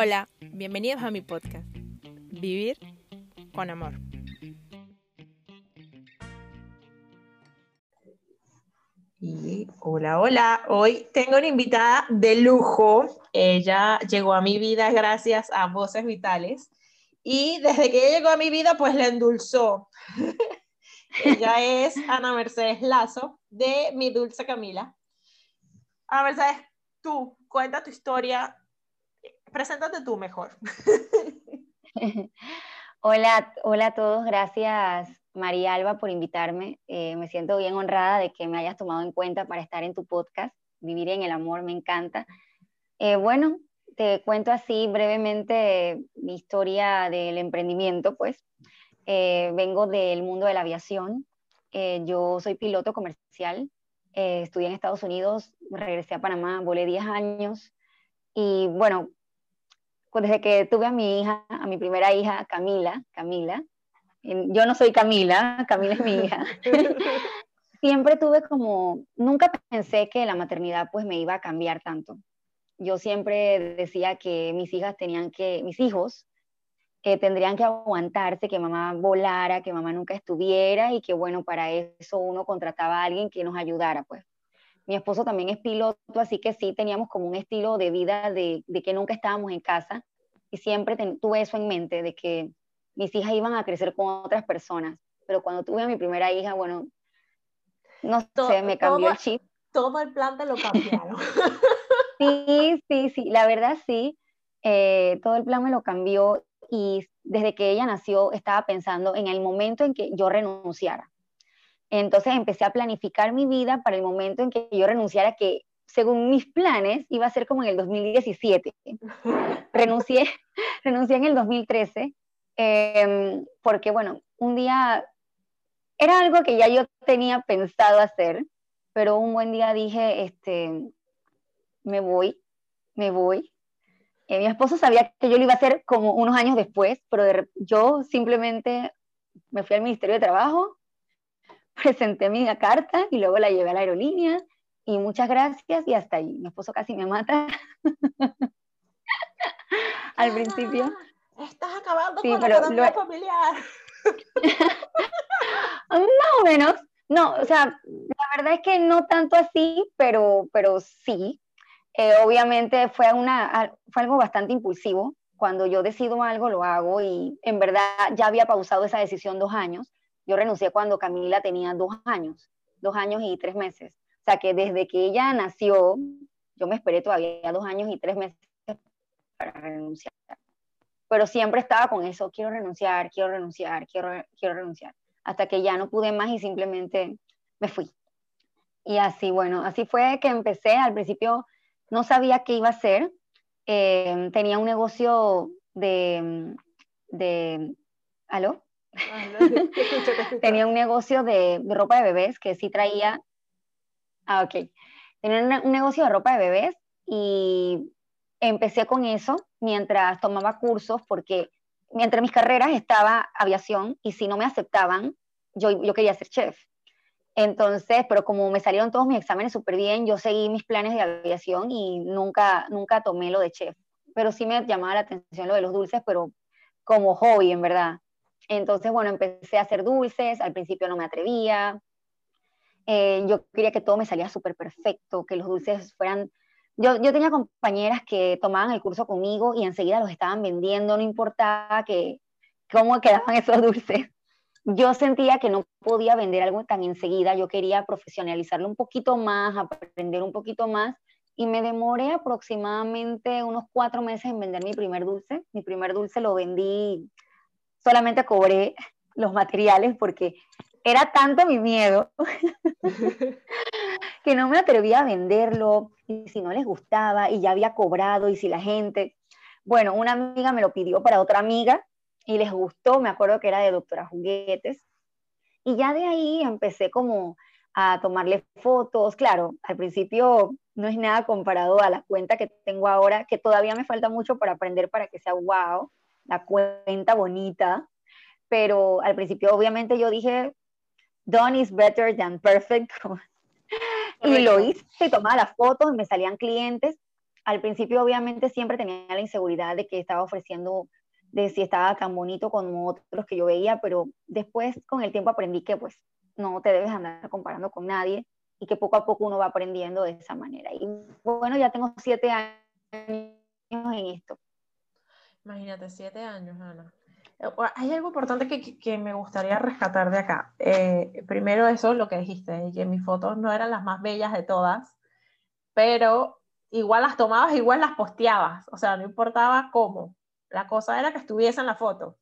Hola, bienvenidos a mi podcast, Vivir con Amor. Y hola, hola. Hoy tengo una invitada de lujo. Ella llegó a mi vida gracias a Voces Vitales. Y desde que ella llegó a mi vida, pues la endulzó. ella es Ana Mercedes Lazo de Mi Dulce Camila. Ana Mercedes, tú, cuenta tu historia. Preséntate tú mejor. hola, hola a todos. Gracias María Alba, por invitarme. Eh, me siento bien honrada de que me hayas tomado en cuenta para estar en tu podcast. Vivir en el amor me encanta. Eh, bueno, te cuento así brevemente mi historia del emprendimiento, pues. Eh, vengo del mundo de la aviación. yo soy piloto comercial. estudié en Estados Unidos, regresé a Panamá, volé 10 años. Y bueno, desde que tuve a mi hija, a mi primera hija, Camila, Camila, yo no soy Camila, Camila es mi hija. Siempre tuve como, nunca pensé que la maternidad pues me iba a cambiar tanto. Yo siempre decía que mis hijas tenían que, mis hijos, que tendrían que aguantarse, que mamá volara, que mamá nunca estuviera y que bueno, para eso uno contrataba a alguien que nos ayudara pues. Mi esposo también es piloto, así que sí teníamos como un estilo de vida de, de que nunca estábamos en casa y siempre tuve eso en mente, de que mis hijas iban a crecer con otras personas, pero cuando tuve a mi primera hija, bueno, no sé, me cambió el chip. Todo el plan te lo cambiaron. sí, sí, sí, la verdad sí, eh, todo el plan me lo cambió y desde que ella nació estaba pensando en el momento en que yo renunciara. Entonces empecé a planificar mi vida para el momento en que yo renunciara, que según mis planes iba a ser como en el 2017. renuncié, renuncié en el 2013 Em, porque bueno, un día era algo que ya yo tenía pensado hacer, pero un buen día dije, este, me voy, me voy. Eh, mi esposo sabía que yo lo iba a hacer como unos años después, pero yo simplemente me fui al Ministerio de Trabajo, presenté mi carta y luego la llevé a la aerolínea y muchas gracias y hasta ahí. Mi esposo casi me mata al principio. Estás acabando con la economía familiar. Más o menos. No, o sea, la verdad es que no tanto así, pero, pero sí. Eh, obviamente fue, una, fue algo bastante impulsivo. Cuando yo decido algo, lo hago y en verdad ya había pausado esa decisión dos años. Yo renuncié cuando Camila tenía dos años, dos años y tres meses. O sea que desde que ella nació, yo me esperé todavía dos años y tres meses para renunciar pero siempre estaba con eso, quiero renunciar, quiero renunciar, quiero, quiero renunciar, hasta que ya no pude más y simplemente me fui. Y así, bueno, así fue que empecé, al principio no sabía qué iba a hacer, eh, tenía un negocio de, de ¿aló? Tenía un negocio de, ropa de bebés que sí traía, ah, ok, tenía un negocio de ropa de bebés y empecé con eso mientras tomaba cursos porque mientras mis carreras estaba aviación y si no me aceptaban, yo, yo quería ser chef. Entonces, pero como me salieron todos mis exámenes súper bien, yo seguí mis planes de aviación y nunca, nunca tomé lo de chef. Pero sí me llamaba la atención lo de los dulces, pero como hobby, en verdad. Entonces, bueno, empecé a hacer dulces, al principio no me atrevía. Eh, yo quería que todo me salía súper perfecto, que los dulces fueran yo, yo, tenía compañeras que tomaban el curso conmigo y enseguida los estaban vendiendo, no importaba que, cómo quedaban esos dulces. Yo sentía que no podía vender algo tan enseguida, yo quería profesionalizarlo un poquito más, aprender un poquito más y me demoré aproximadamente unos cuatro meses en vender mi primer dulce. Mi primer dulce lo vendí, solamente cobré los materiales porque era tanto mi miedo que no me atrevía a venderlo y si no les gustaba y ya había cobrado y si la gente, bueno, una amiga me lo pidió para otra amiga y les gustó, me acuerdo que era de Doctora Juguetes. Y ya de ahí empecé como a tomarle fotos, claro, al principio no es nada comparado a la cuenta que tengo ahora, que todavía me falta mucho para aprender para que sea wow, la cuenta bonita, pero al principio obviamente yo dije, done is better than perfect, y lo hice, tomaba las fotos, me salían clientes, al principio obviamente siempre tenía la inseguridad de que estaba ofreciendo, de si estaba tan bonito como otros que yo veía, pero después con el tiempo aprendí que pues no te debes andar comparando con nadie y que poco a poco uno va aprendiendo de esa manera. Y bueno, ya tengo siete años en esto. Imagínate, siete años, Ana. Eh, hay algo importante que, que me gustaría rescatar de acá. Eh, primero eso, lo que dijiste, que mis fotos no eran las más bellas de todas, pero igual las tomabas, igual las posteabas, o sea, no importaba cómo. La cosa era que estuviese en la foto.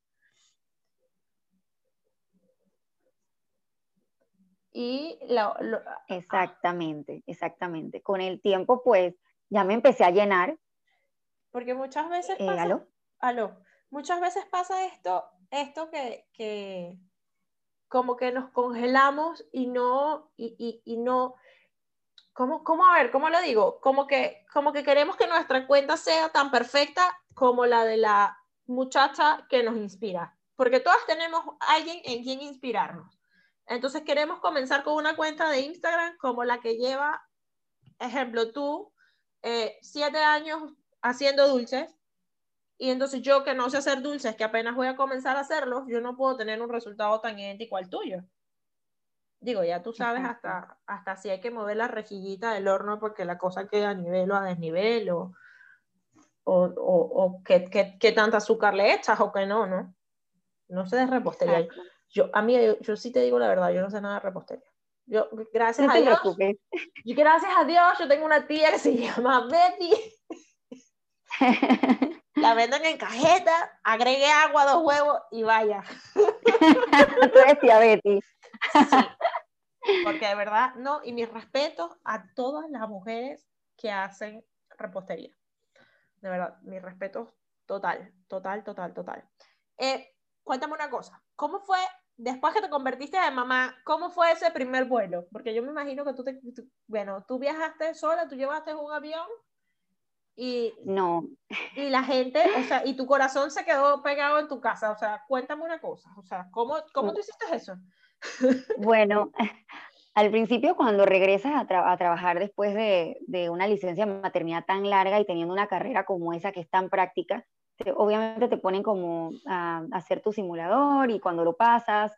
Y lo, Exactamente, exactamente. Con el tiempo, pues, ya me empecé a llenar. Porque muchas veces eh, pasa... ¿aló? Muchas veces pasa esto, esto que, que como que nos congelamos y no, y, y, no, ¿cómo, ¿cómo, a ver, cómo lo digo? Como que, como que queremos que nuestra cuenta sea tan perfecta como la de la muchacha que nos inspira, porque todas tenemos alguien en quien inspirarnos. Entonces queremos comenzar con una cuenta de Instagram como la que lleva, ejemplo, tú, eh, siete años haciendo dulces, y entonces yo que no sé hacer dulces, que apenas voy a comenzar a hacerlos, yo no puedo tener un resultado tan idéntico al tuyo. Digo, ya tú sabes hasta, hasta si hay que mover la rejillita del horno porque la cosa queda a nivel o a desnivel, o, o, o, qué, qué, tanta azúcar le echas o qué no, ¿no? No sé de repostería. Yo, a mí, yo, sí te digo la verdad, yo no sé nada de repostería. Yo, gracias a Dios, y gracias a Dios, yo tengo una tía que se llama Betty. la venden en cajeta, agregue agua, dos huevos y vaya. Tú tía Betty. Sí, porque de verdad, no, y mis respetos a todas las mujeres que hacen repostería. De verdad, mis respetos total, total, total, total. Eh, cuéntame una cosa, ¿cómo fue después que te convertiste en mamá, ¿cómo fue ese primer vuelo? Porque yo me imagino que tú, te, bueno, tú viajaste sola, tú llevaste un avión y no. Y la gente, o sea, y tu corazón se quedó pegado en tu casa, o sea, cuéntame una cosa, o sea, ¿cómo, cómo tú hiciste eso? Bueno, al principio cuando regresas a, a trabajar después de, de, una licencia de maternidad tan larga y teniendo una carrera como esa que es tan práctica, obviamente te ponen como a, hacer tu simulador y cuando lo pasas,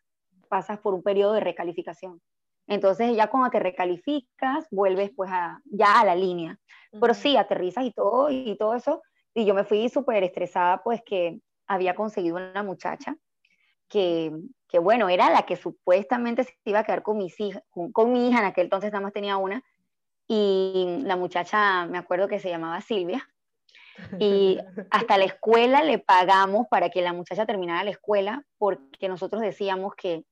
pasas por un periodo de recalificación. Entonces ya cuando te recalificas, vuelves pues a, ya a la línea. Pero sí, aterrizas y todo, y todo eso. Y yo me fui súper estresada pues que había conseguido una muchacha que, que, bueno, era la que supuestamente se iba a quedar con, mis hijas, con, con mi hija, en aquel entonces nada más tenía una. Y la muchacha, me acuerdo que se llamaba Silvia, y hasta la escuela le pagamos para que la muchacha terminara la escuela porque nosotros decíamos que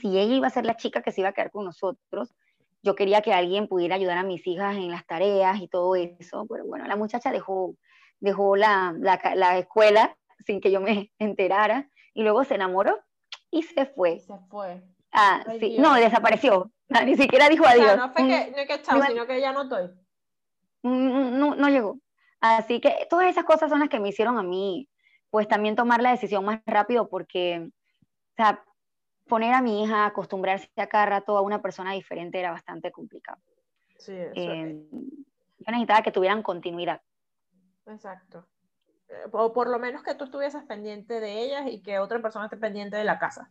si ella iba a ser la chica que se iba a quedar con nosotros, yo quería que alguien pudiera ayudar a mis hijas en las tareas y todo eso, pero bueno, la muchacha dejó, dejó la, la, la escuela sin que yo me enterara y luego se enamoró y se fue. Se fue. Ah, sí, no, desapareció. ni siquiera dijo adiós. no fue que, no es que chao, sino que ya no estoy. No, no llegó. Así que todas esas cosas son las que me hicieron a mí, pues también tomar la decisión más rápido porque, o sea, poner a mi hija a acostumbrarse a cada rato a una persona diferente era bastante complicado. Sí, eso eh, Yo necesitaba que tuvieran continuidad. Exacto. Eh, o por lo menos que tú estuvieses pendiente de ellas y que otra persona esté pendiente de la casa.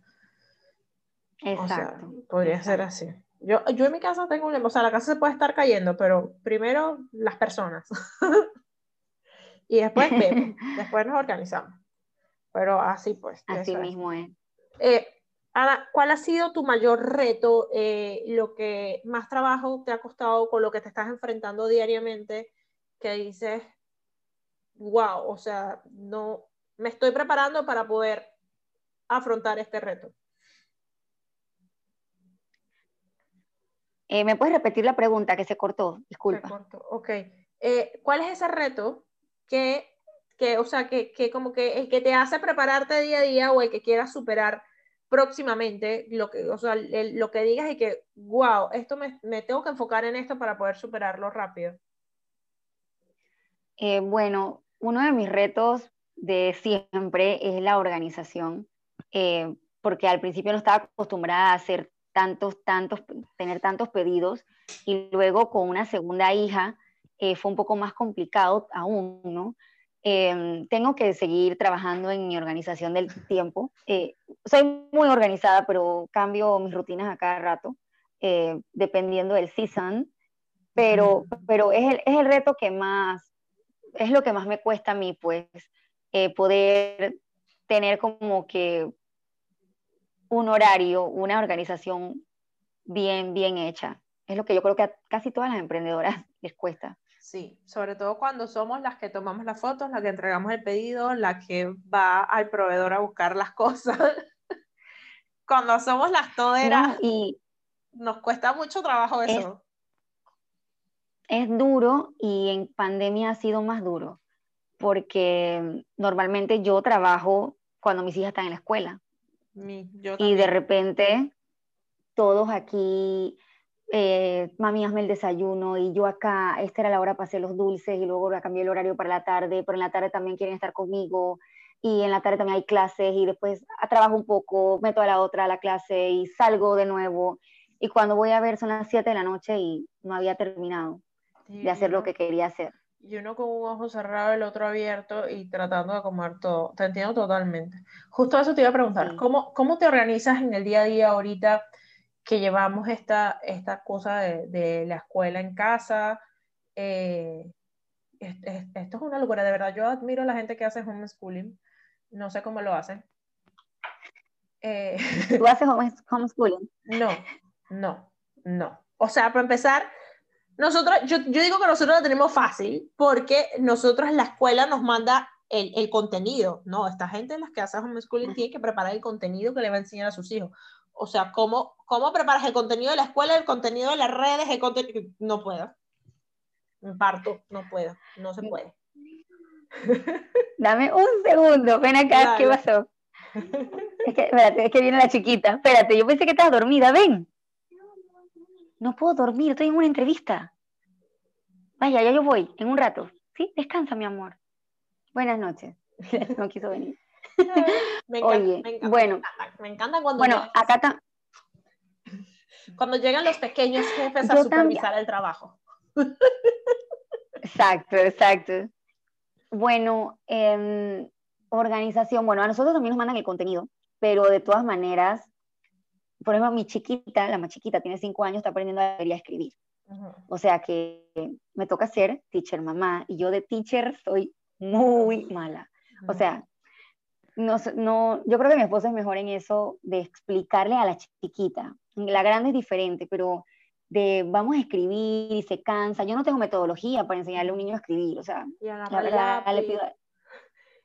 Exacto. podría ser así. Yo, yo en mi casa tengo un... O sea, la casa se puede estar cayendo, pero primero las personas. y después vemos, después nos organizamos. Pero así pues. Así mismo es. Eh, Ana, ¿cuál ha sido tu mayor reto, eh, lo que más trabajo te ha costado con lo que te estás enfrentando diariamente, que dices, wow, o sea, no, me estoy preparando para poder afrontar este reto? Eh, ¿Me puedes repetir la pregunta que se cortó? Disculpa. Se cortó, ok. Eh, ¿Cuál es ese reto que, que o sea, que, que, como que el que te hace prepararte día a día o el que quieras superar próximamente, lo que, o sea, lo que digas y que, wow, esto me, me, tengo que enfocar en esto para poder superarlo rápido? Eh, bueno, uno de mis retos de siempre es la organización, eh, porque al principio no estaba acostumbrada a hacer tantos, tantos, tener tantos pedidos y luego con una segunda hija eh, fue un poco más complicado aún, ¿no? Em, tengo que seguir trabajando en mi organización del tiempo. Eh, soy muy organizada, pero cambio mis rutinas a cada rato, eh, dependiendo del season, pero, pero es, el, es el reto que más, es lo que más me cuesta a mí, pues, poder tener como que un horario, una organización bien, bien hecha. Es lo que yo creo que a casi todas las emprendedoras les cuesta. Sí, sobre todo cuando somos las que tomamos las fotos, las que entregamos el pedido, la que va al proveedor a buscar las cosas. cuando somos las toderas, y nos cuesta mucho trabajo eso. Es, es duro y en pandemia ha sido más duro, porque normalmente yo trabajo cuando mis hijas están en la escuela. y de repente todos aquí eh, mami, hazme el desayuno y yo acá, esta era la hora para hacer los dulces y luego cambié el horario para la tarde, pero en la tarde también quieren estar conmigo y en la tarde también hay clases y después trabajo un poco, meto a la otra a la clase y salgo de nuevo y cuando voy a ver son las 7 de la noche y no había terminado de hacer lo que quería hacer. Y uno con un ojo cerrado, el otro abierto y tratando de comer todo. Te entiendo totalmente. Justo eso te iba a preguntar. ¿Cómo, ¿Cómo te organizas en el día a día ahorita? Que llevamos esta, esta cosa de, de la escuela en casa. Eh, esto es una locura, de verdad. Yo admiro a la gente que hace homeschooling. No sé cómo lo hacen. Eh, ¿Tú haces homeschooling? No, no, no. O sea, para empezar, nosotros, yo, yo digo que nosotros lo tenemos fácil porque nosotros la escuela nos manda el, el, contenido, ¿no? Esta gente, las que hace homeschooling, tiene que preparar el contenido que le va a enseñar a sus hijos o sea, ¿cómo, cómo preparas el contenido de la escuela, el contenido de las redes, el contenido... No puedo. Me parto, no puedo, no se puede. Dame un segundo, ven acá, ¿qué pasó? Es que, espérate, es que viene la chiquita. Espérate, yo pensé que estabas dormida, ven. No puedo dormir, estoy en una entrevista. Vaya, ya yo voy, en un rato. ¿Sí? Descansa, mi amor. Buenas noches. No quiso venir. Me encanta, Oye, me encanta, bueno, me encanta, cuando bueno, acá cuando llegan los pequeños jefes a supervisar el trabajo. Exacto, exacto. Bueno, em, organización, bueno, a nosotros también nos mandan el contenido, pero de todas maneras, por ejemplo, mi chiquita, la más chiquita, tiene cinco años, está aprendiendo a leer y a escribir. O sea que me toca ser teacher mamá y yo de teacher soy muy mala. O sea, no, no, yo creo que mi esposo es mejor en eso de explicarle a la chiquita. La grande es diferente, pero de vamos a escribir y se cansa. Yo no tengo metodología para enseñarle a un niño a escribir, o sea, y la le pido,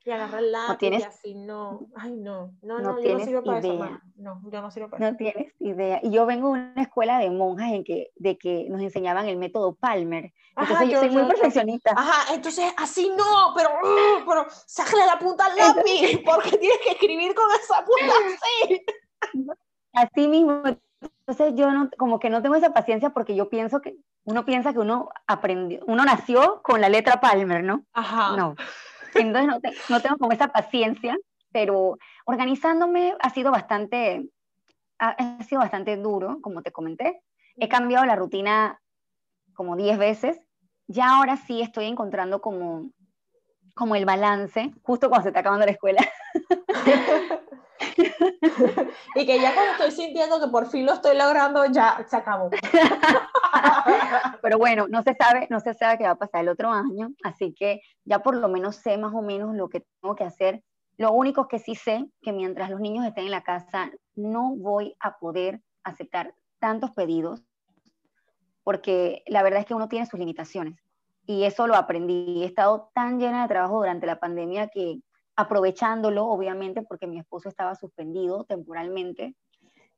y agarrar el lápiz y así, no, ay no, no, no, no yo no sirvo para idea. No, yo no sirvo para eso. No tienes idea. Y yo vengo de una escuela de monjas en que, de que nos enseñaban el método Palmer. Entonces yo, soy muy perfeccionista. Ajá, entonces así no, pero, uh, pero sácale la punta al lápiz, porque tienes que escribir con esa punta así. Así mismo. Entonces yo no, como que no tengo esa paciencia porque yo pienso que, uno piensa que uno aprendió, uno nació con la letra Palmer, ¿no? Ajá. No. Entonces no, no tengo como esa paciencia, pero organizándome ha sido bastante, ha, sido bastante duro, como te comenté. He cambiado la rutina como 10 veces. Ya ahora sí estoy encontrando como, como el balance, justo cuando se está acabando la escuela. y que ya cuando estoy sintiendo que por fin lo estoy logrando, ya se acabó. Pero bueno, no se sabe, no se sabe qué va a pasar el otro año, así que ya por lo menos sé más o menos lo que tengo que hacer. Lo único que sí sé, que mientras los niños estén en la casa, no voy a poder aceptar tantos pedidos, porque la verdad es que uno tiene sus limitaciones. Y eso lo aprendí. He estado tan llena de trabajo durante la pandemia que aprovechándolo, obviamente, porque mi esposo estaba suspendido temporalmente.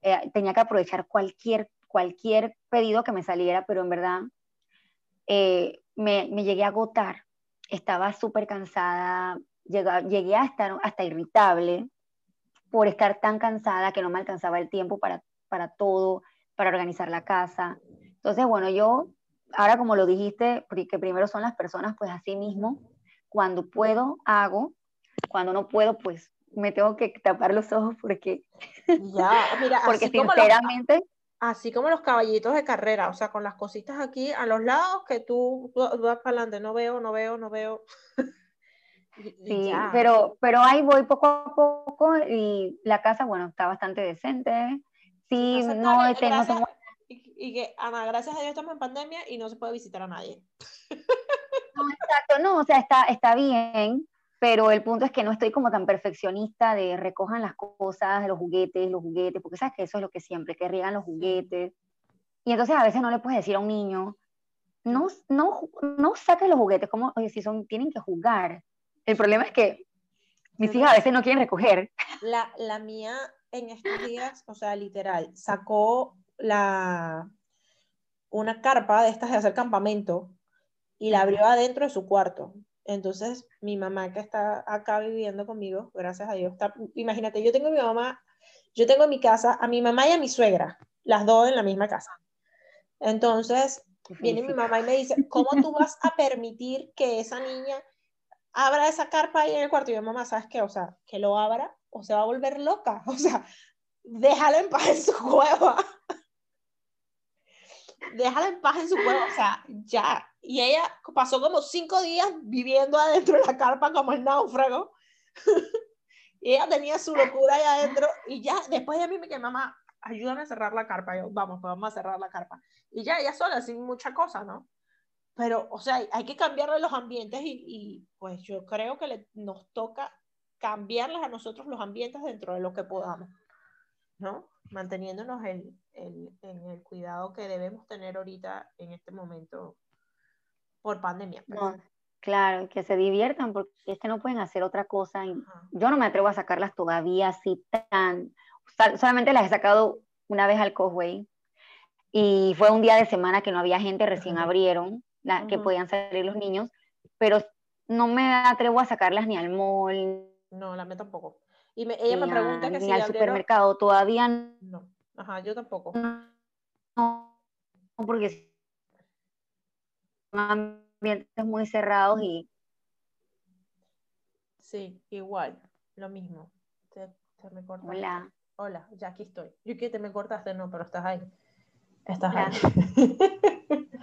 Eh, tenía que aprovechar cualquier, cualquier pedido que me saliera, pero en verdad eh, me, me, llegué a agotar. Estaba súper cansada, llegué, llegué a estar hasta irritable por estar tan cansada que no me alcanzaba el tiempo para, para todo, para organizar la casa. Entonces, bueno, yo, ahora como lo dijiste, que primero son las personas, pues así mismo, cuando puedo, hago, cuando no puedo, pues me tengo que tapar los ojos porque, ya, mira, porque sinceramente, así como los caballitos de carrera, o sea, con las cositas aquí a los lados que tú, vas para adelante, no veo, no veo, no veo. sí, pero, pero ahí voy poco a poco y la casa, bueno, está bastante decente. Sí, no, este, no tengo... y, y, que, Ana, gracias a Dios estamos en pandemia y no se puede visitar a nadie. No, exacto, no, o sea, está, está bien, pero el punto es que no estoy como tan perfeccionista de recojan las cosas, los juguetes, los juguetes, porque sabes que eso es lo que siempre, que riegan los juguetes. Y entonces a veces no le puedes decir a un niño, no, no, no saques los juguetes, como, oye, si son, tienen que jugar. El problema es que mis hijas a veces no quieren recoger. La, la mía en estos días, o sea, literal, sacó la, una carpa de estas de hacer campamento y la abrió adentro de su cuarto. Entonces, mi mamá que está acá viviendo conmigo, gracias a Dios, está, imagínate, yo tengo a mi mamá, yo tengo en mi casa a mi mamá y a mi suegra, las dos en la misma casa. Entonces, viene mi mamá y me dice, ¿cómo tú vas a permitir que esa niña abra esa carpa ahí en el cuarto? Y yo, mamá, ¿sabes qué? O sea, que lo abra o se va a volver loca. O sea, déjala en paz en su cueva. déjala en paz en su cueva. O sea, ya, y ella pasó como cinco días viviendo adentro de la carpa como el náufrago. y ella tenía su locura ahí adentro. Y ya después de mí me quedé, mamá, ayúdame a cerrar la carpa. vamos, pues vamos a cerrar la carpa. Y ya ella sola, sin mucha cosa, ¿no? Pero, o sea, hay que cambiarle los ambientes y, y pues yo creo que nos toca cambiarles a nosotros los ambientes dentro de lo que podamos, ¿no? Manteniéndonos el, el, en el cuidado que debemos tener ahorita en este momento por pandemia. Pues. claro, que se diviertan porque es que no pueden hacer otra cosa. yo no me atrevo a sacarlas todavía así tan... Solamente las he sacado una vez al Cosway y fue un día de semana que no había gente, recién abrieron, la, que podían salir los niños, pero no me atrevo a sacarlas ni al mall. No, la mía tampoco. Y ella me pregunta que ni si al supermercado todavía no. Ajá, yo tampoco. No, porque ambientes muy cerrados y... Sí, igual, lo mismo. Te, me cortaste. Hola. Hola, ya aquí estoy. Yo que te me cortaste, no, pero estás ahí. Estás ahí.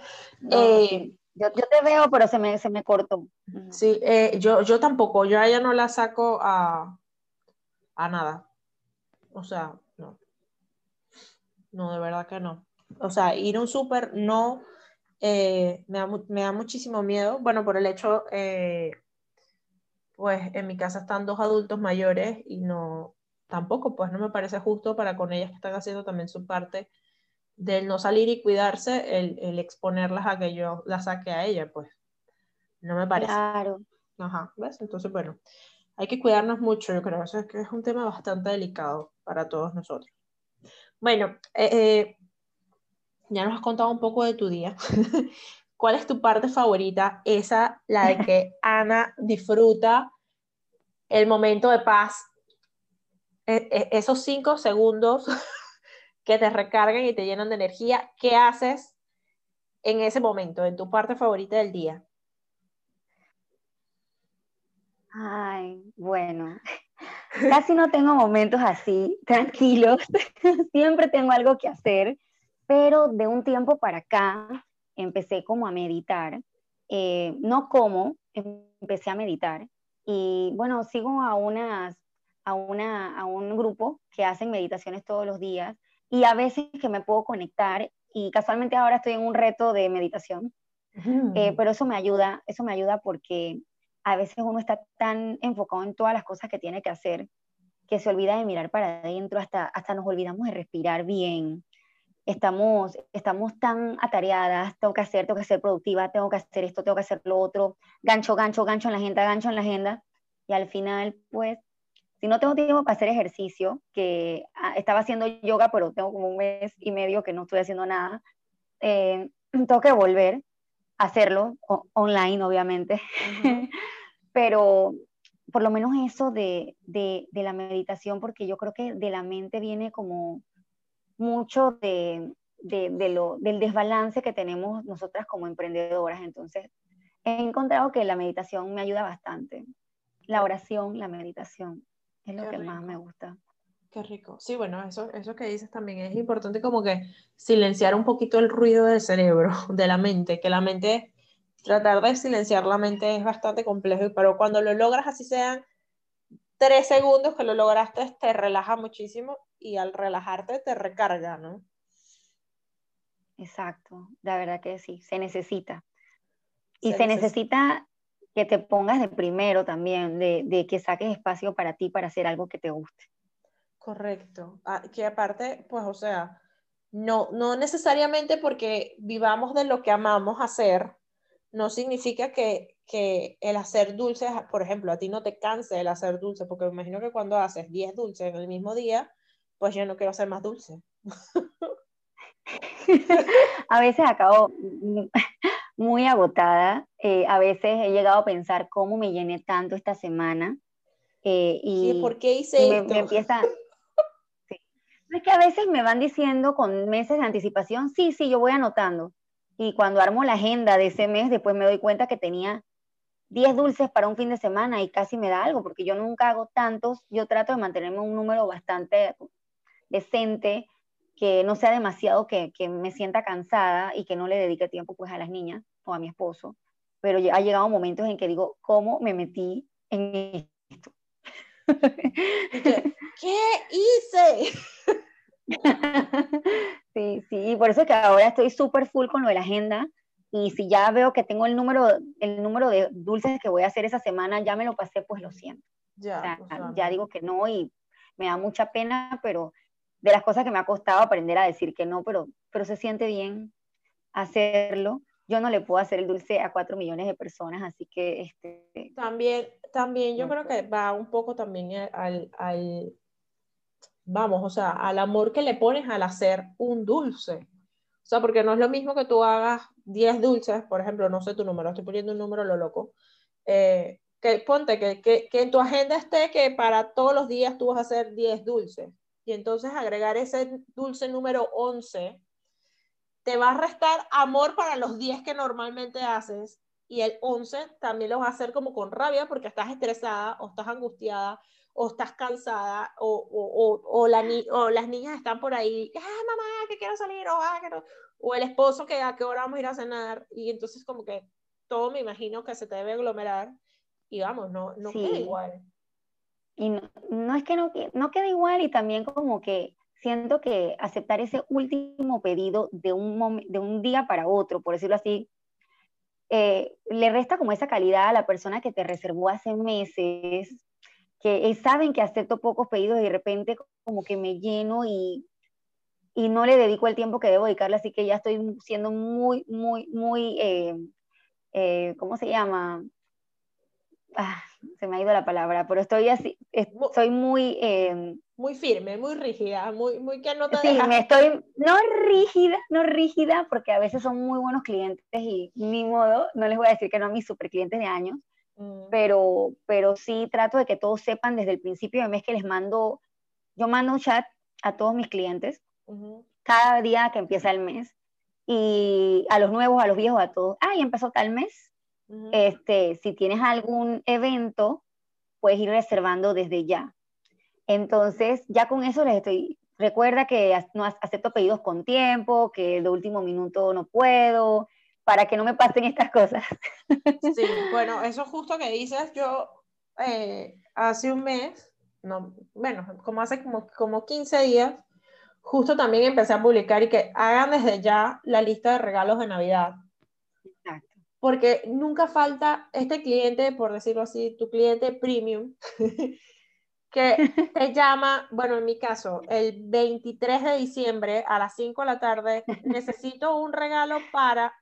Eh, yo, yo, te veo, pero se me, se me cortó. Sí, eh, yo, yo tampoco. Yo a ella no la saco a, a nada. O sea, no. No, de verdad que no. O sea, ir a un súper no eh, me, da, me, da, muchísimo miedo, bueno, por el hecho, eh, pues en mi casa están dos adultos mayores y no, tampoco, pues no me parece justo para con ellas que están haciendo también su parte del no salir y cuidarse, el, el exponerlas a que yo las saque a ella, pues no me parece. Claro. Ajá, ¿ves? Entonces, bueno, hay que cuidarnos mucho, yo creo, eso es que es un tema bastante delicado para todos nosotros. Bueno, eh, ya nos has contado un poco de tu día. ¿Cuál es tu parte favorita? Esa, la de que Ana disfruta el momento de paz, e, e, esos cinco segundos que te recargan y te llenan de energía. ¿Qué haces en ese momento, en tu parte favorita del día? Ay, bueno, casi no tengo momentos así, tranquilos. Siempre tengo algo que hacer pero de un tiempo para acá empecé como a meditar, eh, no como, empecé a meditar y bueno, sigo a, unas, a, una, a un grupo que hacen meditaciones todos los días y a veces que me puedo conectar y casualmente ahora estoy en un reto de meditación, eh, pero eso me ayuda, eso me ayuda porque a veces uno está tan enfocado en todas las cosas que tiene que hacer que se olvida de mirar para adentro, hasta, hasta nos olvidamos de respirar bien, estamos, estamos tan atareadas, tengo que hacer, tengo que ser productiva, tengo que hacer esto, tengo que hacer lo otro, gancho, gancho, gancho en la agenda, gancho en la agenda, y al final, pues, si no tengo tiempo para hacer ejercicio, que ah, estaba haciendo yoga, pero tengo como un mes y medio que no estoy haciendo nada, eh, tengo que volver a hacerlo, online, obviamente, pero por lo menos eso de, de, de la meditación, porque yo creo que de la mente viene como mucho de, de, lo, del desbalance que tenemos nosotras como emprendedoras. Entonces, he encontrado que la meditación me ayuda bastante. La oración, la meditación, es lo que más me gusta. Qué rico. Sí, bueno, eso, eso que dices también es importante como que silenciar un poquito el ruido del cerebro, de la mente, que la mente, tratar de silenciar la mente es bastante complejo, pero cuando lo logras así sean tres segundos que lo lograste, te relaja muchísimo y al relajarte te recarga, ¿no? Exacto, la verdad que sí, se necesita. Y se, necesita que te pongas de primero también, de, de que saques espacio para ti para hacer algo que te guste. Correcto. Ah, que aparte, pues, o sea, no, no necesariamente porque vivamos de lo que amamos hacer, no significa que, que el hacer dulces, por ejemplo, a ti no te canse el hacer dulces, porque me imagino que cuando haces 10 dulces en el mismo día, pues yo no quiero hacer más dulces. a veces acabo muy agotada, eh, a veces he llegado a pensar cómo me llené tanto esta semana. Eh, y, ¿por qué hice esto? me empieza, es que a veces me van diciendo con meses de anticipación, sí, sí, yo voy anotando. Y cuando armo la agenda de ese mes, después me doy cuenta que tenía 10 dulces para un fin de semana y casi me da algo, porque yo nunca hago tantos, yo trato de mantenerme un número bastante decente, que no sea demasiado que, que me sienta cansada y que no le dedique tiempo pues a las niñas o a mi esposo. Pero ha llegado momentos en que digo, ¿cómo me metí en esto? ¿Qué hice? sí, sí, por eso es que ahora estoy súper full con lo de la agenda y si ya veo que tengo el número, el número de dulces que voy a hacer esa semana, ya me lo pasé, pues lo siento. Ya, ya digo que no y me da mucha pena, pero de las cosas que me ha costado aprender a decir que no, pero, pero se siente bien hacerlo. Yo no le puedo hacer el dulce a cuatro millones de personas, así que... Este, también, también yo creo que va un poco también al, al vamos, o sea, al amor que le pones al hacer un dulce. O sea, porque no es lo mismo que tú hagas 10 dulces, por ejemplo, no sé tu número, estoy poniendo un número lo loco. Eh, que ponte que, que, que, en tu agenda esté que para todos los días tú vas a hacer 10 dulces. Y entonces agregar ese dulce número 11 te va a restar amor para los 10 que normalmente haces. Y el 11 también lo vas a hacer como con rabia porque estás estresada o estás angustiada o estás cansada, o, o, o, la o las niñas están por ahí, ah, mamá, que quiero salir, o, ah, que o el esposo que a qué hora vamos a ir a cenar, y entonces como que todo me imagino que se te debe aglomerar, y vamos, no, no queda igual. Y no, es que no, no queda igual, y también como que siento que aceptar ese último pedido de un, de un día para otro, por decirlo así, eh, le resta como esa calidad a la persona que te reservó hace meses, que saben que acepto pocos pedidos y de repente como que me lleno y, y no le dedico el tiempo que debo dedicarle, así que ya estoy siendo muy, muy, muy, eh, eh, ¿cómo se llama? Ah, se me ha ido la palabra, pero estoy así, soy muy... Eh, muy firme, muy rígida, muy, muy que no te Sí, me estoy, no rígida, no rígida, porque a veces son muy buenos clientes y ni modo, no les voy a decir que no a mis super clientes de años, Mm. pero, pero sí trato de que todos sepan desde el principio de mes que les mando, yo mando un chat a todos mis clientes cada día que empieza el mes y a los nuevos, a los viejos, a todos, ah, empezó tal mes, este, si tienes algún evento, puedes ir reservando desde ya. Entonces, ya con eso les estoy, recuerda que no acepto pedidos con tiempo, que de último minuto no puedo, para que no me pasen estas cosas. Sí, bueno, eso justo que dices, yo eh, hace un mes, no, bueno, como hace como, como 15 días, justo también empecé a publicar y que hagan desde ya la lista de regalos de Navidad. Porque nunca falta este cliente, por decirlo así, tu cliente premium, que te llama, bueno, en mi caso, el 23 de diciembre a las 5 de la tarde, necesito un regalo para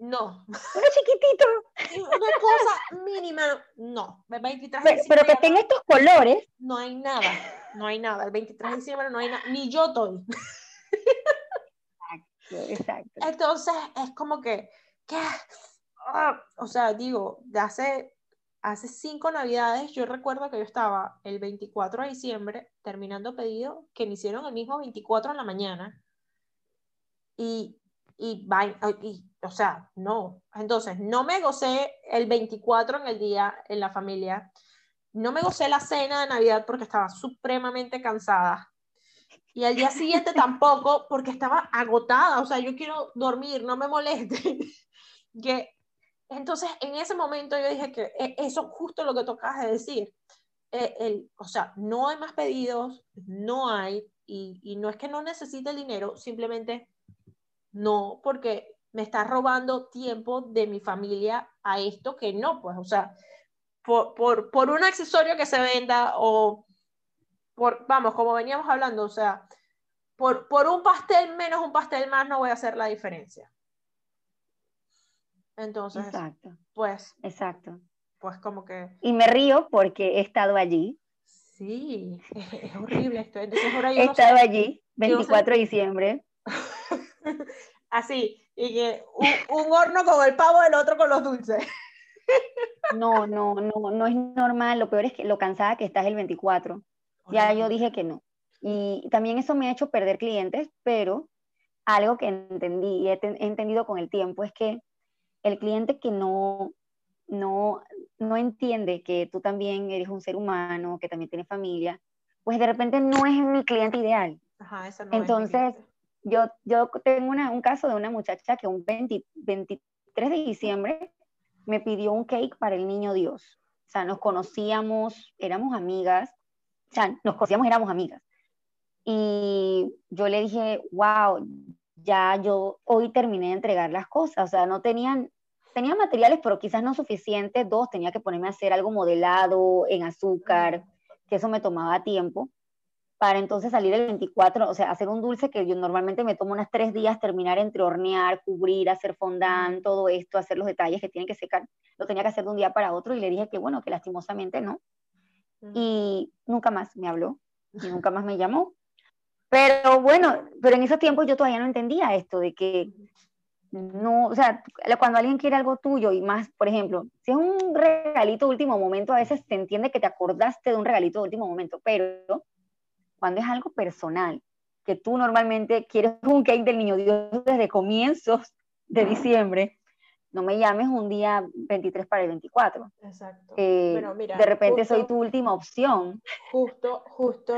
no. Uno chiquitito. Una cosa mínima, no. El 23 pero, pero, que tenga estos colores. No hay nada, no hay nada. El 23 de diciembre no hay nada, ni yo estoy. Exacto, exacto. Entonces es como que, ¿qué? Ah, o sea, digo, de hace, hace cinco navidades yo recuerdo que yo estaba el 24 de diciembre terminando pedido que me hicieron el mismo 24 en la mañana. Y y, y, o sea, no. Entonces, no me gocé el 24 en el día en la familia. no me gocé la cena de Navidad porque estaba supremamente cansada. Y al día siguiente tampoco porque estaba agotada, o sea, yo quiero dormir, no me moleste. que, entonces, en ese momento yo dije que e, eso es justo lo que tocas de decir. Eh, el, o sea, no hay más pedidos, no hay, y, y no es que no necesite el dinero, simplemente no, porque me está robando tiempo de mi familia a esto que no, pues, o sea, por, por, por un accesorio que se venda o por, vamos, como veníamos hablando, o sea, por, por un pastel menos un pastel más no voy a hacer la diferencia. Entonces, Exacto. pues, Exacto. pues como que, Y me río porque he estado allí. sí, es, es horrible esto. Entonces ahora He yo sé- estado allí, no sé- 24 de diciembre. así, y que un, un horno con el pavo, el otro con los dulces. No, no, no, no es normal. Lo peor es que lo cansada que estás el 24. Ya yo dije que no. Y también eso me ha hecho perder clientes, pero algo que entendí y he, he entendido con el tiempo es que el cliente que no, no, no entiende que tú también eres un ser humano, que también tienes familia, pues de repente no es mi cliente ideal. Ajá, no Entonces. Yo, yo tengo una- un caso de una muchacha que un 20 23 de diciembre me pidió un cake para el niño Dios. O sea, nos conocíamos, éramos amigas, o sea, nos conocíamos, éramos amigas. Y yo le dije, wow, ya yo hoy terminé de entregar las cosas, o sea, no tenían, tenía materiales, pero quizás no suficientes, dos, tenía que ponerme a hacer algo modelado en azúcar, que eso me tomaba tiempo para entonces salir el 24, o sea, hacer un dulce que yo normalmente me tomo unos tres días, terminar entre hornear, cubrir, hacer fondant, todo esto, hacer los detalles que tienen que secar, lo tenía que hacer de un día para otro y le dije que bueno, que lastimosamente no. Y nunca más me habló y nunca más me llamó. Pero bueno, pero en esos tiempos yo todavía no entendía esto de que no, o sea, cuando alguien quiere algo tuyo y más, por ejemplo, si es un regalito de último momento, a veces se entiende que te acordaste de un regalito de último momento, pero cuando es algo personal, que tú normalmente quieres un cake del niño Dios desde comienzos de diciembre, no me llames un día 23 para el 24. Exacto. Eh, Pero mira, de repente justo- soy tu última opción. Justo, justo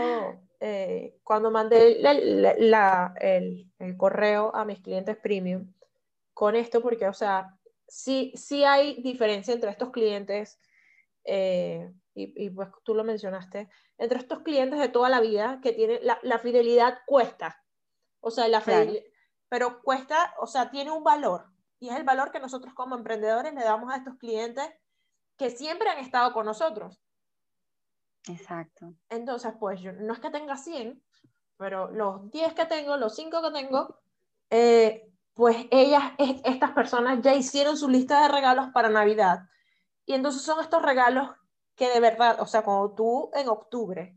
eh, cuando mandé la- la- la- el, el correo a mis clientes premium con esto, porque, o sea, sí, sí hay diferencia entre estos clientes, eh, y, y pues tú lo mencionaste, entre estos clientes de toda la vida que tienen, la, fidelidad cuesta, o sea, la Claro. fidel- pero cuesta, o sea, tiene un valor, y es el valor que nosotros como emprendedores le damos a estos clientes que siempre han estado con nosotros. Exacto. Entonces, pues yo no es que tenga 100, pero los 10 que tengo, los 5 que tengo, eh, pues ellas, es- estas personas ya hicieron su lista de regalos para Navidad. Y entonces son estos regalos que de verdad, o sea, cuando tú en octubre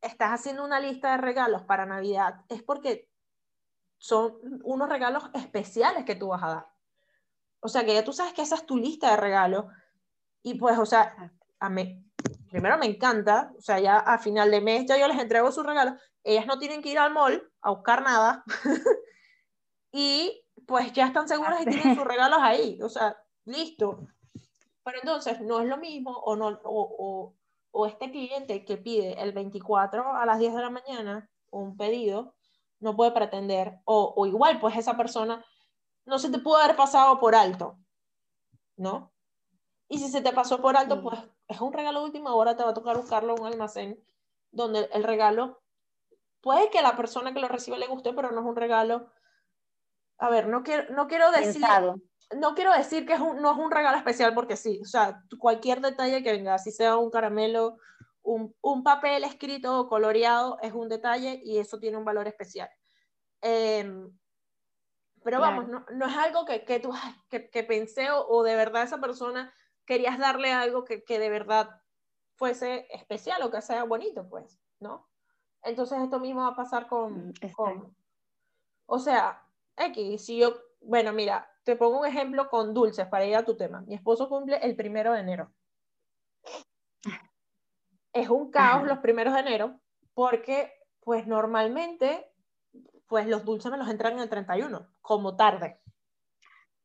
estás haciendo una lista de regalos para Navidad, es porque son unos regalos especiales que tú vas a dar. O sea, que ya tú sabes que esa es tu lista de regalos. Y pues, o sea, a mí, primero me encanta, o sea, ya a final de mes ya yo les entrego sus regalos, ellas no tienen que ir al mall a buscar nada y pues ya están seguras y tienen sus regalos ahí, o sea, listo. Pero entonces no es lo mismo o, no, o, o, o este cliente que pide el 24 a las 10 de la mañana un pedido, no puede pretender, o, o igual pues esa persona no se te pudo haber pasado por alto, ¿no? Y si se te pasó por alto, pues es un regalo de última hora, te va a tocar buscarlo en un almacén donde el regalo, puede que a la persona que lo reciba le guste, pero no es un regalo. A ver, no quiero, no quiero decir, Pensado. no quiero decir que es un- no es un regalo especial porque sí, o sea, cualquier detalle que venga, si sea un caramelo, un, un papel escrito o coloreado, es un detalle y eso tiene un valor especial. Em, pero Claro. vamos, no, no es algo que, que tú que, que pensé o, o de verdad esa persona querías darle algo que, que de verdad fuese especial o que sea bonito, pues, ¿no? Entonces esto mismo va a pasar con, Mm, exacto. con o sea, X, si yo, bueno, mira, te pongo un ejemplo con dulces para ir a tu tema. Mi esposo cumple el primero de enero. Es un caos Ajá. los primeros de enero porque, pues normalmente, pues los dulces me los entran el 31, como tarde.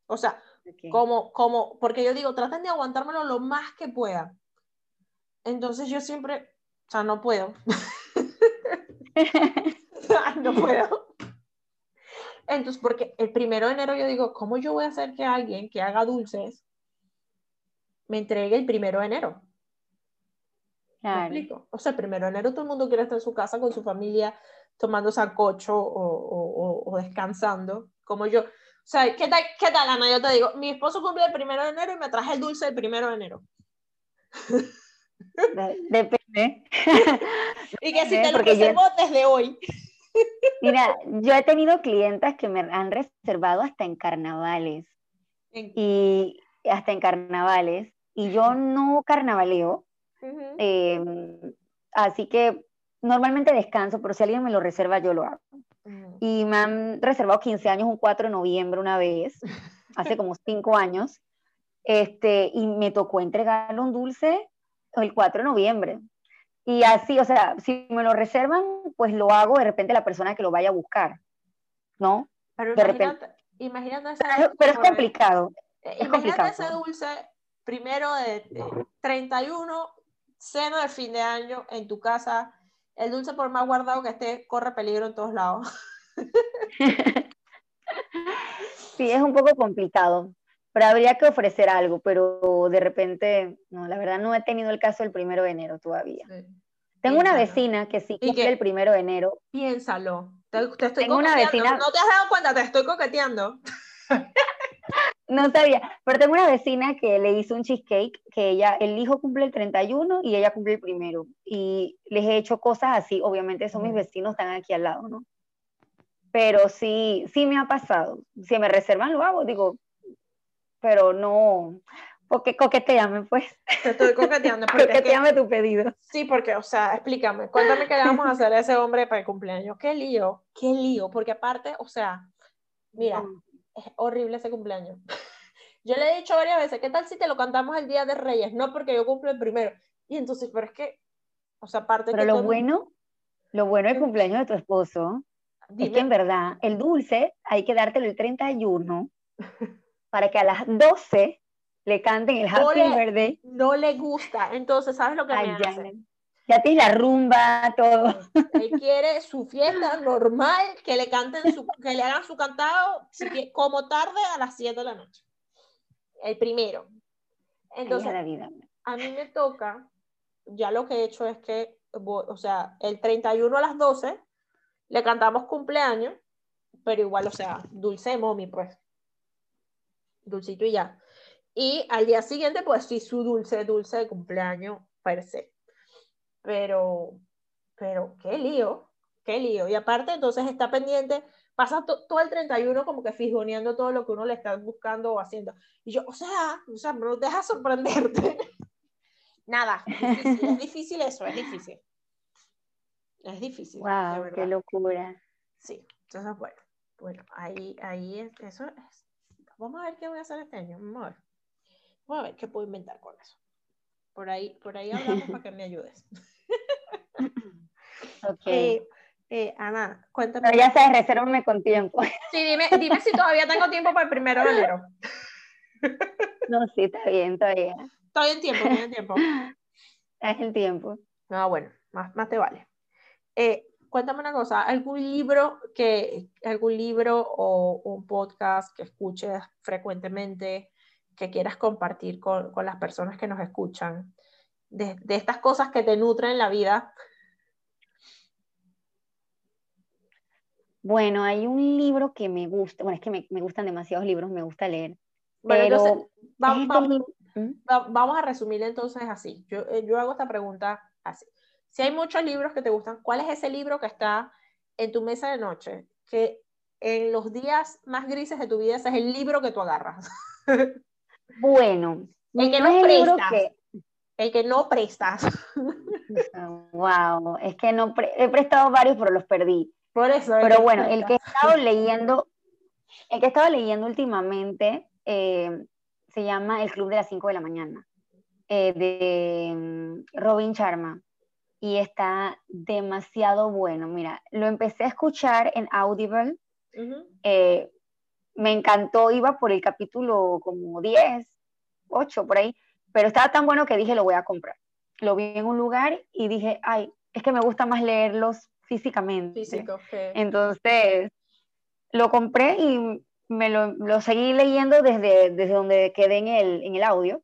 O sea, Ok. como, como, porque yo digo, traten de aguantármelo lo más que puedan. Entonces yo siempre, o sea, no puedo. no puedo. Entonces, porque el primero de enero yo digo, ¿cómo yo voy a hacer que alguien que haga dulces me entregue el primero de enero? explico? O sea, el primero de enero todo el mundo quiere estar en su casa con su familia tomando sacocho o, o, o, descansando, como yo. O sea, ¿qué tal, ¿qué tal, Ana? Yo te digo, mi esposo cumple el primero de enero y me traje el dulce el primero de enero. Depende. y que si te lo reservo desde hoy. Mira, yo he tenido clientas que me han reservado hasta en carnavales. Y hasta en carnavales. Y yo no carnavaleo. Em, así que normalmente descanso, pero si alguien me lo reserva, yo lo hago. Y me han reservado 15 años un 4 de noviembre una vez, hace como 5 años. Este, y me tocó entregarle un dulce el 4 de noviembre. Y así, o sea, si me lo reservan, pues lo hago de repente la persona que lo vaya a buscar, ¿no? Pero de imagínate, imagínate ese, pero, es complicado. Es imagínate ese dulce primero de, 31, cena de fin de año en tu casa. El dulce por más guardado que esté, corre peligro en todos lados. sí, es un poco complicado pero habría que ofrecer algo, pero de repente, no, la verdad no he tenido el caso del primero de enero todavía. Tengo una vecina que sí cumple el primero de enero. Piénsalo. Te, estoy Tengo una vecina. No te has dado cuenta, te estoy coqueteando. no sabía, pero tengo una vecina que le hizo un cheesecake, que ella, el hijo cumple el 31 y ella cumple el primero. Y les he hecho cosas así, obviamente son mis vecinos, están aquí al lado, ¿no? Pero sí, sí me ha pasado. Si me reservan, lo hago. Digo, pero no, porque coqueteame, pues. Te estoy coqueteando. coqueteame tu pedido. Sí, porque, o sea, explícame, cuéntame qué le vamos a hacer a ese hombre para el cumpleaños. Qué lío, qué lío, porque aparte, o sea, mira, es horrible ese cumpleaños. Yo le he dicho varias veces, ¿qué tal si te lo cantamos el Día de Reyes? No, porque yo cumplo el primero. Y entonces, pero es que, o sea, aparte Pero lo bueno, lo bueno del cumpleaños de tu esposo es que en verdad el dulce hay que dártelo el 31 para que a las 12 le canten el Happy no Birthday. No le gusta, entonces, ¿sabes lo que me ya, hace? Ya la rumba, todo. Él quiere su fiesta normal, que le canten su, que le hagan su cantado como tarde a las 7 de la noche. El primero. Entonces, a mí me toca, ya lo que he hecho es que, o sea, el 31 a las 12 le cantamos cumpleaños, pero igual, o sea, dulce mommy, pues dulcito y ya. Y al día siguiente, pues sí, su dulce, dulce de cumpleaños per se. Pero, pero qué lío, qué lío. Y aparte, entonces está pendiente, pasa todo el 31 como que fijoneando todo lo que uno le está buscando o haciendo. Y yo, o sea, o sea, no deja sorprenderte. Nada, es difícil, eso, es difícil. Es difícil. Wow, qué locura. Sí, entonces bueno, bueno, ahí, ahí es, eso es Vamos a ver qué voy a hacer este año. Vamos a ver. Vamos a ver qué puedo inventar con eso. Por ahí, por ahí hablamos para que me ayudes. ok. Eh, eh, Ana, cuéntame. Pero ya sabes, resérvame con tiempo. Sí, dime, dime si todavía tengo tiempo para el primero de enero. No, sí, está bien, bien. Estoy en tiempo, estoy en tiempo. Es el tiempo. Ah, bueno, más, más te vale. Eh, cuéntame una cosa, ¿algún libro, que, algún libro o un podcast que escuches frecuentemente que quieras compartir con, con las personas que nos escuchan? De, de, estas cosas que te nutren la vida. Bueno, hay un libro que me gusta, bueno, es que me, me gustan demasiados libros, me gusta leer. pero vamos, vamos, ¿Mm? vamos, a resumir entonces así. Yo, eh, yo hago esta pregunta así si hay muchos libros que te gustan, ¿cuál es ese libro que está en tu mesa de noche? Que en los días más grises de tu vida ese es el libro que tú agarras. Bueno, el que no, prestas. El que no prestas. Wow, es que no he prestado varios, pero los perdí. Por eso. Pero bueno, el que he estado leyendo, el que he estado leyendo últimamente eh, se llama El Club de las 5 de la mañana, eh, de mm, Robin Sharma y está demasiado bueno. Mira, lo empecé a escuchar en Audible. Eh, me encantó, iba por el capítulo como 10, 8 por ahí, pero estaba tan bueno que dije lo voy a comprar. lo vi en un lugar y dije, ay, es que me gusta más leerlos físicamente. Físico, que Entonces, lo compré y me lo, lo seguí leyendo desde, desde donde quedé en el, en el audio.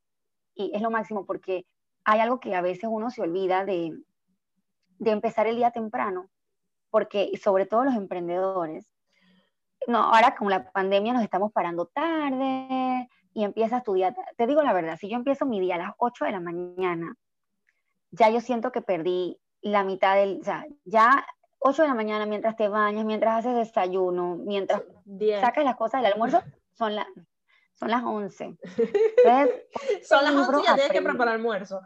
Y es lo máximo porque hay algo que a veces uno se olvida de, de empezar el día temprano, porque sobre todo los emprendedores, no, ahora con la pandemia nos estamos parando tarde y empieza a estudiar. Te digo la verdad, si yo empiezo mi día a las 8 de la mañana, ya yo siento que perdí la mitad del, o sea, ya 8 de la mañana mientras te bañas, mientras haces desayuno, mientras sacas las cosas del almuerzo, son, las son las 11. Entonces, Son las libro 11 y ya tienes que preparar almuerzo.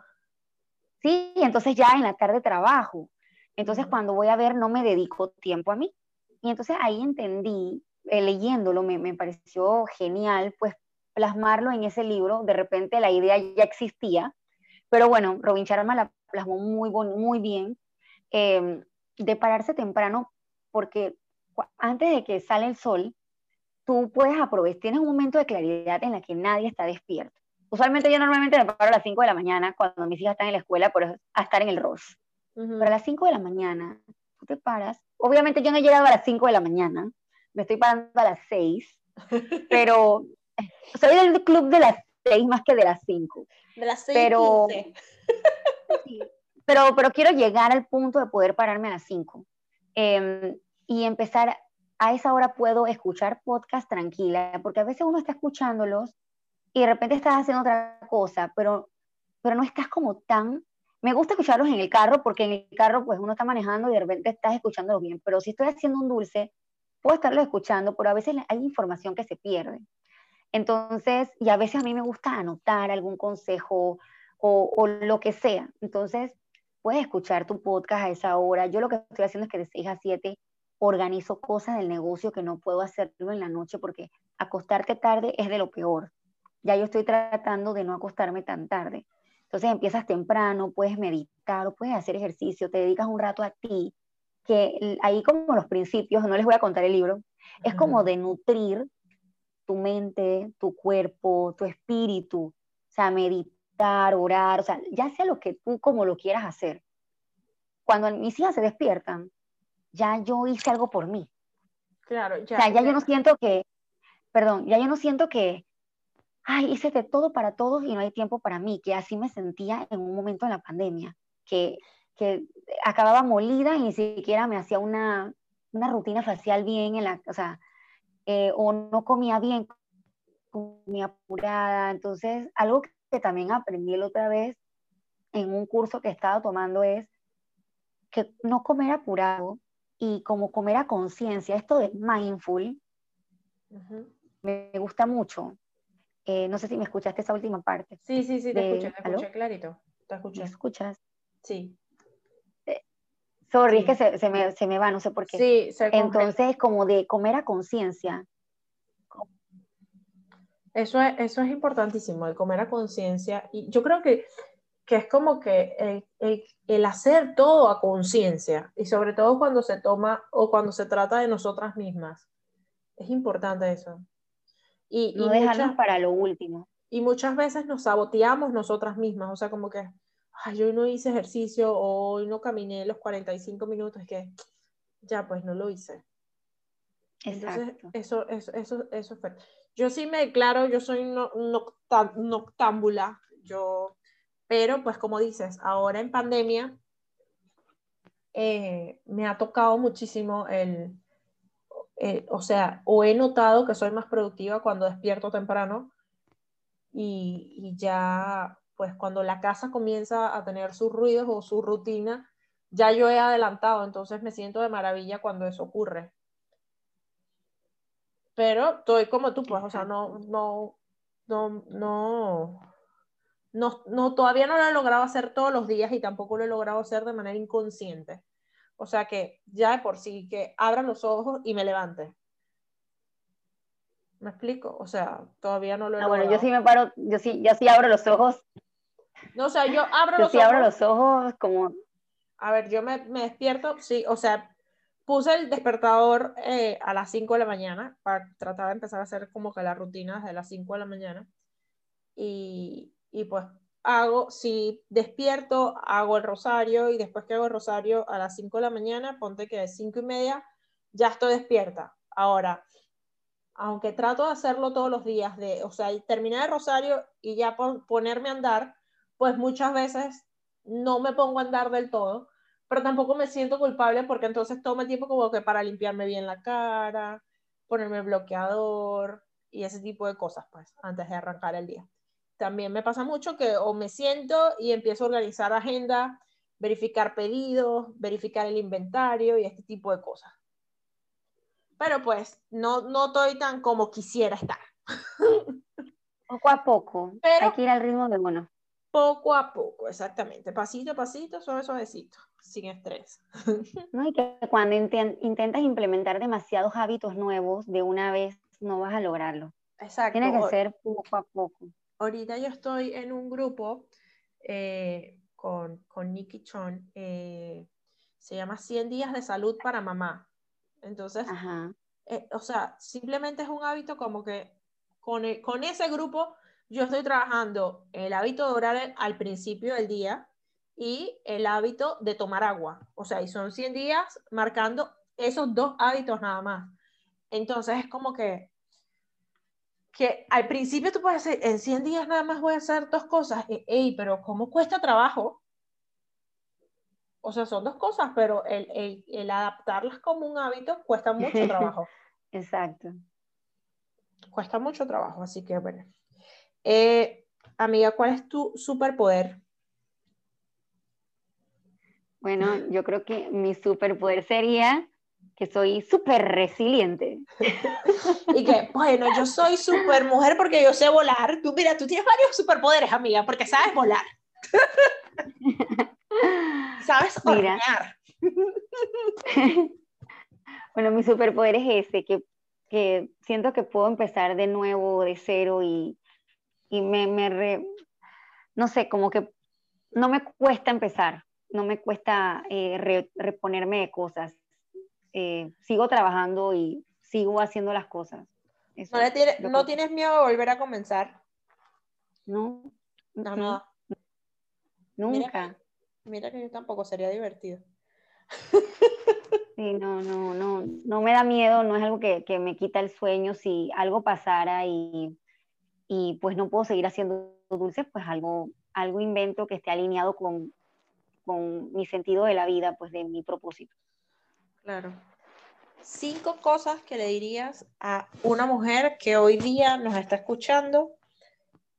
Sí, entonces ya en la tarde trabajo. Entonces cuando voy a ver no me dedico tiempo a mí. Y entonces ahí entendí, eh, leyéndolo, me, me pareció genial, pues plasmarlo en ese libro. De repente la idea ya existía, pero bueno, Robin Sharma la plasmó muy, muy bien, eh, de pararse temprano, porque antes de que sale el sol, tú puedes aprovechar, tienes un momento de claridad en la que nadie está despierto. Usualmente yo normalmente me paro a las 5 de la mañana cuando mis hijas están en la escuela por a estar en el ROS. Ujú. Pero a las 5 de la mañana tú te paras. Obviamente yo no he llegado a las 5 de la mañana, me estoy parando a las 6, pero soy del club de las 6 más que de las 5. De las 6 Pero- y 15. Pero, pero quiero llegar al punto de poder pararme a las 5 eh, y empezar. A esa hora puedo escuchar podcast tranquila, porque a veces uno está escuchándolos y de repente estás haciendo otra cosa, pero, pero no estás como tan... Me gusta escucharlos en el carro, porque en el carro pues uno está manejando y de repente estás escuchándolos bien, pero si estoy haciendo un dulce, puedo estarlo escuchando, pero a veces hay información que se pierde. Entonces, y a veces a mí me gusta anotar algún consejo o, o lo que sea. Entonces, puedes escuchar tu podcast a esa hora. Yo lo que estoy haciendo es que de 6 a 7 organizo cosas del negocio que no puedo hacerlo en la noche porque acostarte tarde es de lo peor. Ya yo estoy tratando de no acostarme tan tarde. Entonces empiezas temprano, puedes meditar puedes hacer ejercicio, te dedicas un rato a ti, que ahí como los principios, no les voy a contar el libro, es como de nutrir tu mente, tu cuerpo, tu espíritu, o sea, meditar, orar, o sea, ya sea lo que tú como lo quieras hacer. Cuando mis hijas se despiertan, ya yo hice algo por mí. Claro, ya. O sea, ya yo no siento que, perdón, ya yo no siento que, ay, hice de todo para todos y no hay tiempo para mí, que así me sentía en un momento en la pandemia, que, que acababa molida y ni siquiera me hacía una, una rutina facial bien, en la, o sea, eh, o no comía bien, comía apurada. Entonces, algo que también aprendí la otra vez en un curso que estaba tomando es que no comer apurado y como comer a conciencia, esto de mindful, Ujú. me gusta mucho. Eh, no sé si me escuchaste esa última parte. Sí, sí, sí, te de- escuché, te ¿aló? escuché clarito. Te ¿Me escuché. escuchas? Sí. Sorry, Sí. es que se, se me, se me va, no sé por qué. Sí, se. Entonces, como de comer a conciencia. Eso es, eso es importantísimo, el comer a conciencia. Y yo creo que, que es como que el, el- el hacer todo a conciencia, y sobre todo cuando se toma o cuando se trata de nosotras mismas. Es importante eso. Y, No y dejarnos muchas, para lo último. y muchas veces nos saboteamos nosotras mismas, o sea, como que, ay, hoy no hice ejercicio, hoy no caminé los 45 minutos, es que ya, pues no lo hice. Entonces, Exacto. eso, eso, eso, eso fue. Yo sí me declaro, yo soy no, nocta- noctámbula, yo, pero pues como dices, ahora en pandemia eh, me ha tocado muchísimo el, eh, o sea, o he notado que soy más productiva cuando despierto temprano y, ya, pues cuando la casa comienza a tener sus ruidos o su rutina, ya yo he adelantado, entonces me siento de maravilla cuando eso ocurre pero estoy como tú, pues, o sea, no, no, no, no, no, todavía no lo he logrado hacer todos los días y tampoco lo he logrado hacer de manera inconsciente. O sea que ya de por sí, que abran los ojos y me levante. ¿Me explico? O sea, todavía no lo he Ah, bueno, yo sí me paro, yo sí, yo sí abro los ojos, No, o sea, yo abro yo los sí ojos. abro los ojos como, A ver, yo me, me despierto, sí, o sea, puse el despertador eh, a las 5 de la mañana para tratar de empezar a hacer como que la rutina desde las 5 de la mañana. Y, y pues hago, si despierto, hago el rosario y después que hago el rosario a las 5 de la mañana, ponte que de 5 y media, ya estoy despierta. Ahora, aunque trato de hacerlo todos los días, de, o sea, terminar el rosario y ya ponerme a andar, pues muchas veces no me pongo a andar del todo, pero tampoco me siento culpable porque entonces tomo el tiempo como que para limpiarme bien la cara, ponerme bloqueador y ese tipo de cosas, pues, antes de arrancar el día. También me pasa mucho que o me siento y empiezo a organizar agenda, verificar pedidos, verificar el inventario y este tipo de cosas. Pero pues no, no estoy tan como quisiera estar. Poco a poco. Pero, Hay que ir al ritmo de uno. Poco a poco, exactamente. Pasito a pasito, suave, suavecito, sin estrés. No, y que cuando intentas implementar demasiados hábitos nuevos de una vez, no vas a lograrlo. Exacto. Tiene que ser poco a poco ahorita yo estoy en un grupo eh, con, con Nikki Chon, eh, se llama 100 días de salud para mamá. Entonces, eh, o sea, simplemente es un hábito como que con, con ese grupo yo estoy trabajando el hábito de orar al principio del día y el hábito de tomar agua. O sea, y son 100 días marcando esos dos hábitos nada más. Entonces es como que que al principio tú puedes decir, en 100 días nada más voy a hacer dos cosas, ey, pero ¿cómo cuesta trabajo? O sea, son dos cosas, pero el, el, el adaptarlas como un hábito cuesta mucho trabajo. Exacto. Cuesta mucho trabajo, así que bueno. Eh, amiga, ¿cuál es tu superpoder? Bueno, yo creo que mi superpoder sería que soy súper resiliente. y que, bueno, yo soy súper mujer porque yo sé volar. Tú, mira, tú tienes varios superpoderes, amiga, porque sabes volar. sabes hornear. bueno, mi superpoder es ese, que, que, siento que puedo empezar de nuevo, de cero, y, y me, me no sé, como que no me cuesta empezar, no me cuesta eh, reponerme de cosas eh, sigo trabajando y sigo haciendo las cosas. ¿No, tienes miedo de volver a comenzar? No. No, no. Nunca. Mira que, yo tampoco sería divertido. Sí, no, no, no, no me da miedo, no es algo que, que me quita el sueño. Si algo pasara y, y, pues no puedo seguir haciendo dulces, pues algo, algo invento que esté alineado con, con mi sentido de la vida, pues de mi propósito. Claro. Cinco cosas que le dirías a una mujer que hoy día nos está escuchando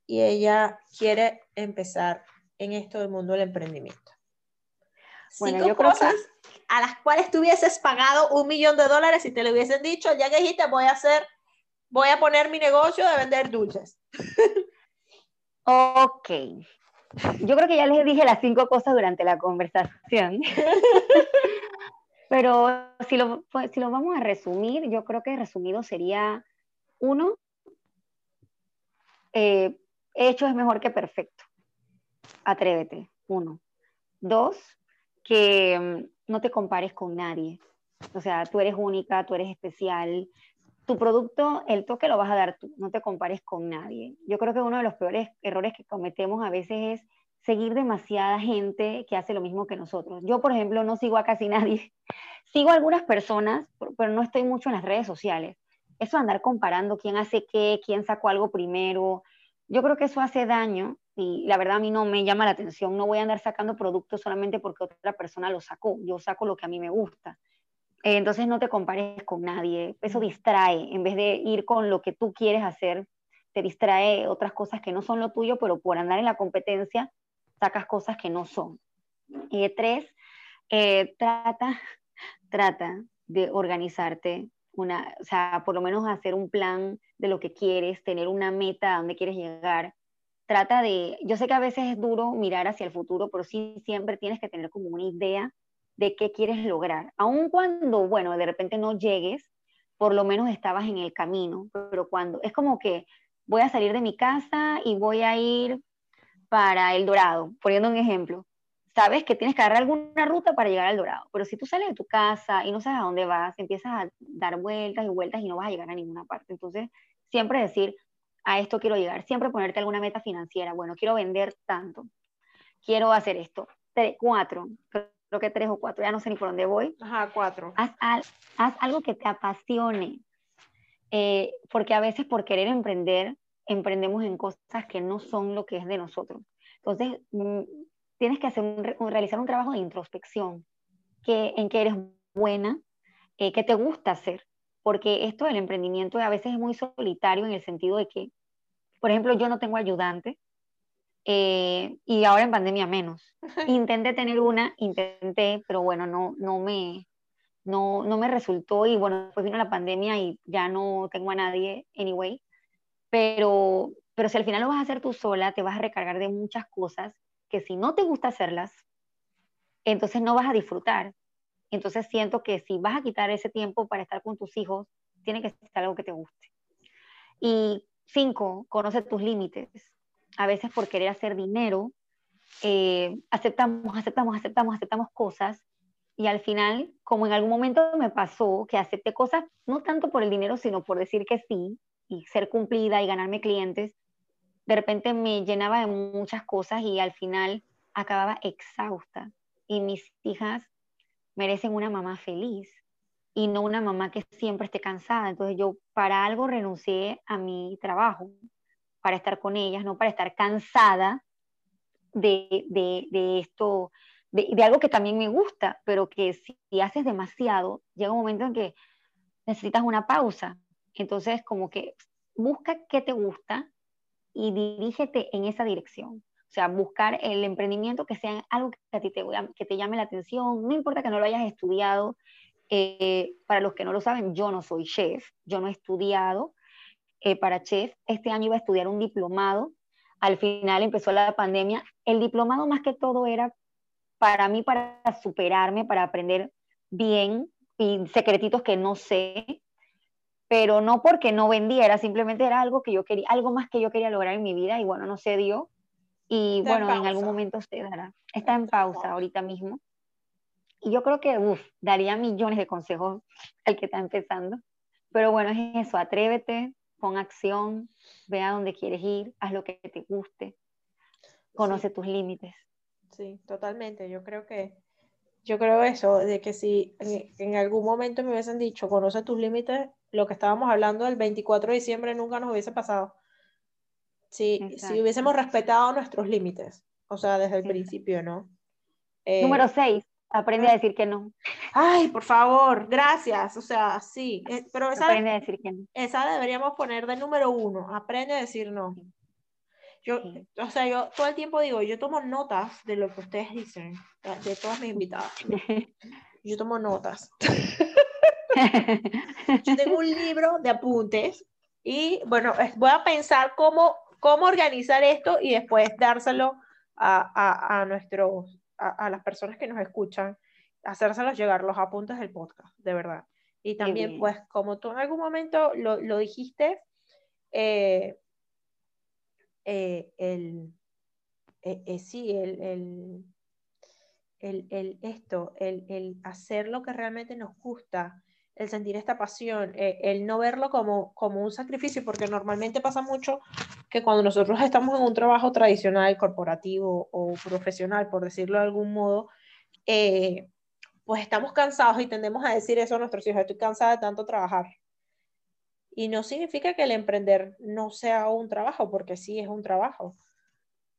y ella quiere empezar en esto del mundo del emprendimiento. Cinco yo cosas a las cuales tú hubieses pagado un millón de dólares si te lo hubiesen dicho, ya que dijiste voy a hacer, voy a poner mi negocio de vender dulces. ok. Yo creo que ya les dije las cinco cosas durante la conversación. Pero si lo, pues, si lo vamos a resumir, yo creo que resumido sería, uno, eh, hecho es mejor que perfecto. Atrévete, uno. Dos, que mm, no te compares con nadie. O sea, tú eres única, tú eres especial. Tu producto, el toque lo vas a dar tú, no te compares con nadie. Yo creo que uno de los peores errores que cometemos a veces es seguir demasiada gente que hace lo mismo que nosotros. Yo, por ejemplo, no sigo a casi nadie. Sigo a algunas personas, pero no estoy mucho en las redes sociales. Eso andar comparando quién hace qué, quién sacó algo primero, yo creo que eso hace daño y la verdad a mí no me llama la atención. No voy a andar sacando productos solamente porque otra persona lo sacó. Yo saco lo que a mí me gusta. Eh, entonces no te compares con nadie. Eso distrae. En vez de ir con lo que tú quieres hacer, te distrae otras cosas que no son lo tuyo, pero por andar en la competencia sacas cosas que no son. Y tres, eh, trata, trata de organizarte, una, o sea, por lo menos hacer un plan de lo que quieres, tener una meta a dónde quieres llegar. Trata de, yo sé que a veces es duro mirar hacia el futuro, pero sí siempre tienes que tener como una idea de qué quieres lograr. Aun cuando, bueno, de repente no llegues, por lo menos estabas en el camino, pero cuando es como que voy a salir de mi casa y voy a ir para El Dorado, poniendo un ejemplo, sabes que tienes que agarrar alguna ruta para llegar al Dorado, pero si tú sales de tu casa y no sabes a dónde vas, empiezas a dar vueltas y vueltas y no vas a llegar a ninguna parte. Entonces, siempre decir, a esto quiero llegar. Siempre ponerte alguna meta financiera. Bueno, quiero vender tanto. Quiero hacer esto. cuatro, creo que tres o cuatro, ya no sé ni por dónde voy. Ajá, cuatro. Haz, haz algo que te apasione. Eh, porque a veces por querer emprender, emprendemos en cosas que no son lo que es de nosotros. Entonces, mm, tienes que hacer realizar un trabajo de introspección, que, en que eres buena, eh, que te gusta hacer, porque esto del emprendimiento a veces es muy solitario en el sentido de que, por ejemplo, yo no tengo ayudante eh, y ahora en pandemia menos. Intenté tener una, intenté, pero bueno, no, no, me, no, no me resultó y bueno, pues vino la pandemia y ya no tengo a nadie anyway, pero, pero si al final lo vas a hacer tú sola, te vas a recargar de muchas cosas que si no te gusta hacerlas, entonces no vas a disfrutar. Entonces siento que si vas a quitar ese tiempo para estar con tus hijos, tiene que ser algo que te guste. Y cinco, conoce tus límites. A veces por querer hacer dinero, eh, aceptamos, aceptamos, aceptamos, aceptamos cosas y al final, como en algún momento me pasó, que acepté cosas no tanto por el dinero, sino por decir que sí y ser cumplida y ganarme clientes, de repente me llenaba de muchas cosas y al final acababa exhausta. Y mis hijas merecen una mamá feliz y no una mamá que siempre esté cansada. Entonces yo para algo renuncié a mi trabajo, para estar con ellas, no para estar cansada de, de, esto, de, de, algo que también me gusta, pero que si, haces demasiado, llega un momento en que necesitas una pausa. Entonces como que busca qué te gusta y dirígete en esa dirección. O sea, buscar el emprendimiento que sea algo que a ti te, que te llame la atención, no importa que no lo hayas estudiado. Eh, para los que no lo saben, yo no soy chef, yo no he estudiado eh, para chef. Este año iba a estudiar un diplomado. Al final empezó la pandemia. El diplomado más que todo era para mí, para superarme, para aprender bien y secretitos que no sé, pero no porque no vendiera, simplemente era algo que yo quería, algo más que yo quería lograr en mi vida y bueno, no se dio. Y bueno, en, algún momento se dará. Está en pausa ahorita mismo. Y yo creo que, uff, daría millones de consejos al que está empezando. Pero bueno, es eso, atrévete, pon acción, ve a dónde quieres ir, haz lo que te guste, conoce tus límites. Sí, totalmente. Yo creo que, yo creo eso, de que si en, en, algún momento me hubiesen dicho, conoce tus límites, lo que estábamos hablando el 24 de diciembre nunca nos hubiese pasado si, si hubiésemos respetado nuestros límites, o sea, desde el principio, ¿no? Eh, Número 6, aprende a decir que no. Ay, por favor, gracias, o sea, sí, eh, pero esa, aprende a decir que no. esa deberíamos poner de número uno, aprende a decir no. Yo, o sea, yo todo el tiempo digo, yo tomo notas de lo que ustedes dicen, de todas mis invitadas. Yo tomo notas. yo tengo un libro de apuntes y bueno, voy a pensar cómo cómo organizar esto y después dárselo a, a, nuestros, a, las personas que nos escuchan, hacérselos llegar los apuntes del podcast, de verdad. Y también, pues, como tú en algún momento lo, lo dijiste, eh, eh, el, eh, sí, el, el, el, esto, el, hacer lo que realmente nos gusta, el sentir esta pasión, eh, el no verlo como, como un sacrificio, porque normalmente pasa mucho que cuando nosotros estamos en un trabajo tradicional, corporativo o profesional, por decirlo de algún modo, eh, pues estamos cansados y tendemos a decir eso a nuestros hijos, estoy cansada de tanto trabajar. Y no significa que el emprender no sea un trabajo, porque sí es un trabajo.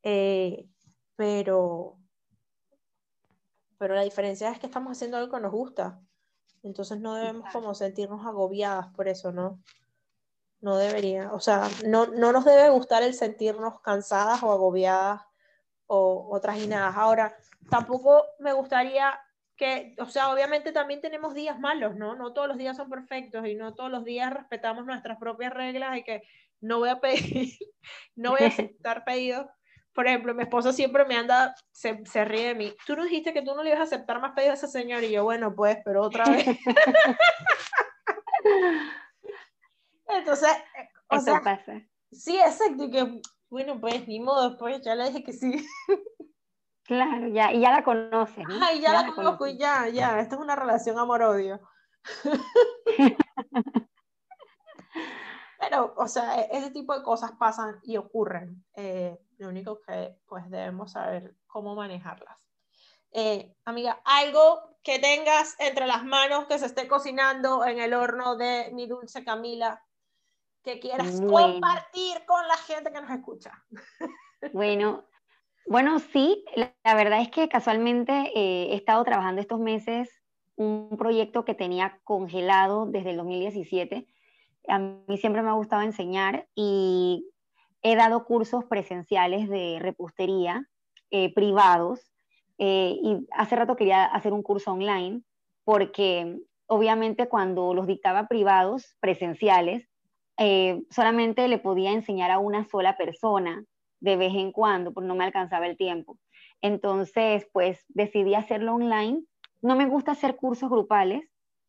Eh, pero, pero la diferencia es que estamos haciendo algo que nos gusta entonces no debemos como sentirnos agobiadas por eso, ¿no? No debería, o sea, no, no nos debe gustar el sentirnos cansadas o agobiadas o, o trajinadas. Ahora, tampoco me gustaría que, o sea, obviamente también tenemos días malos, ¿no? No todos los días son perfectos y no todos los días respetamos nuestras propias reglas y que no voy a pedir, no voy a aceptar pedidos por ejemplo, mi esposo siempre me anda, se, se, ríe de mí. Tú no dijiste que tú no le ibas a aceptar más pedidos a ese señor y yo, bueno, pues, pero otra vez. Entonces, o Eso sea, pasa. Sí, exacto, que, bueno, pues, ni modo, pues, ya le dije que sí. Claro, ya, y ya la conoces. ¿no? Ay, ya, ya, la, la conozco y ya, ya, esto es una relación amor-odio. Pero, o sea, e-, ese tipo de cosas pasan y ocurren. Eh, lo único que pues debemos saber cómo manejarlas. Eh, amiga, algo que tengas entre las manos que se esté cocinando en el horno de mi dulce Camila, que quieras compartir con la gente que nos escucha. Bueno, bueno, sí, la, verdad es que casualmente eh, he estado trabajando estos meses un proyecto que tenía congelado desde el 2017. A mí siempre me ha gustado enseñar y he dado cursos presenciales de repostería eh, privados eh, y hace rato quería hacer un curso online porque obviamente cuando los dictaba privados presenciales solamente le podía enseñar a una sola persona de vez en cuando, porque no me alcanzaba el tiempo. Entonces, pues decidí hacerlo online. No me gusta hacer cursos grupales.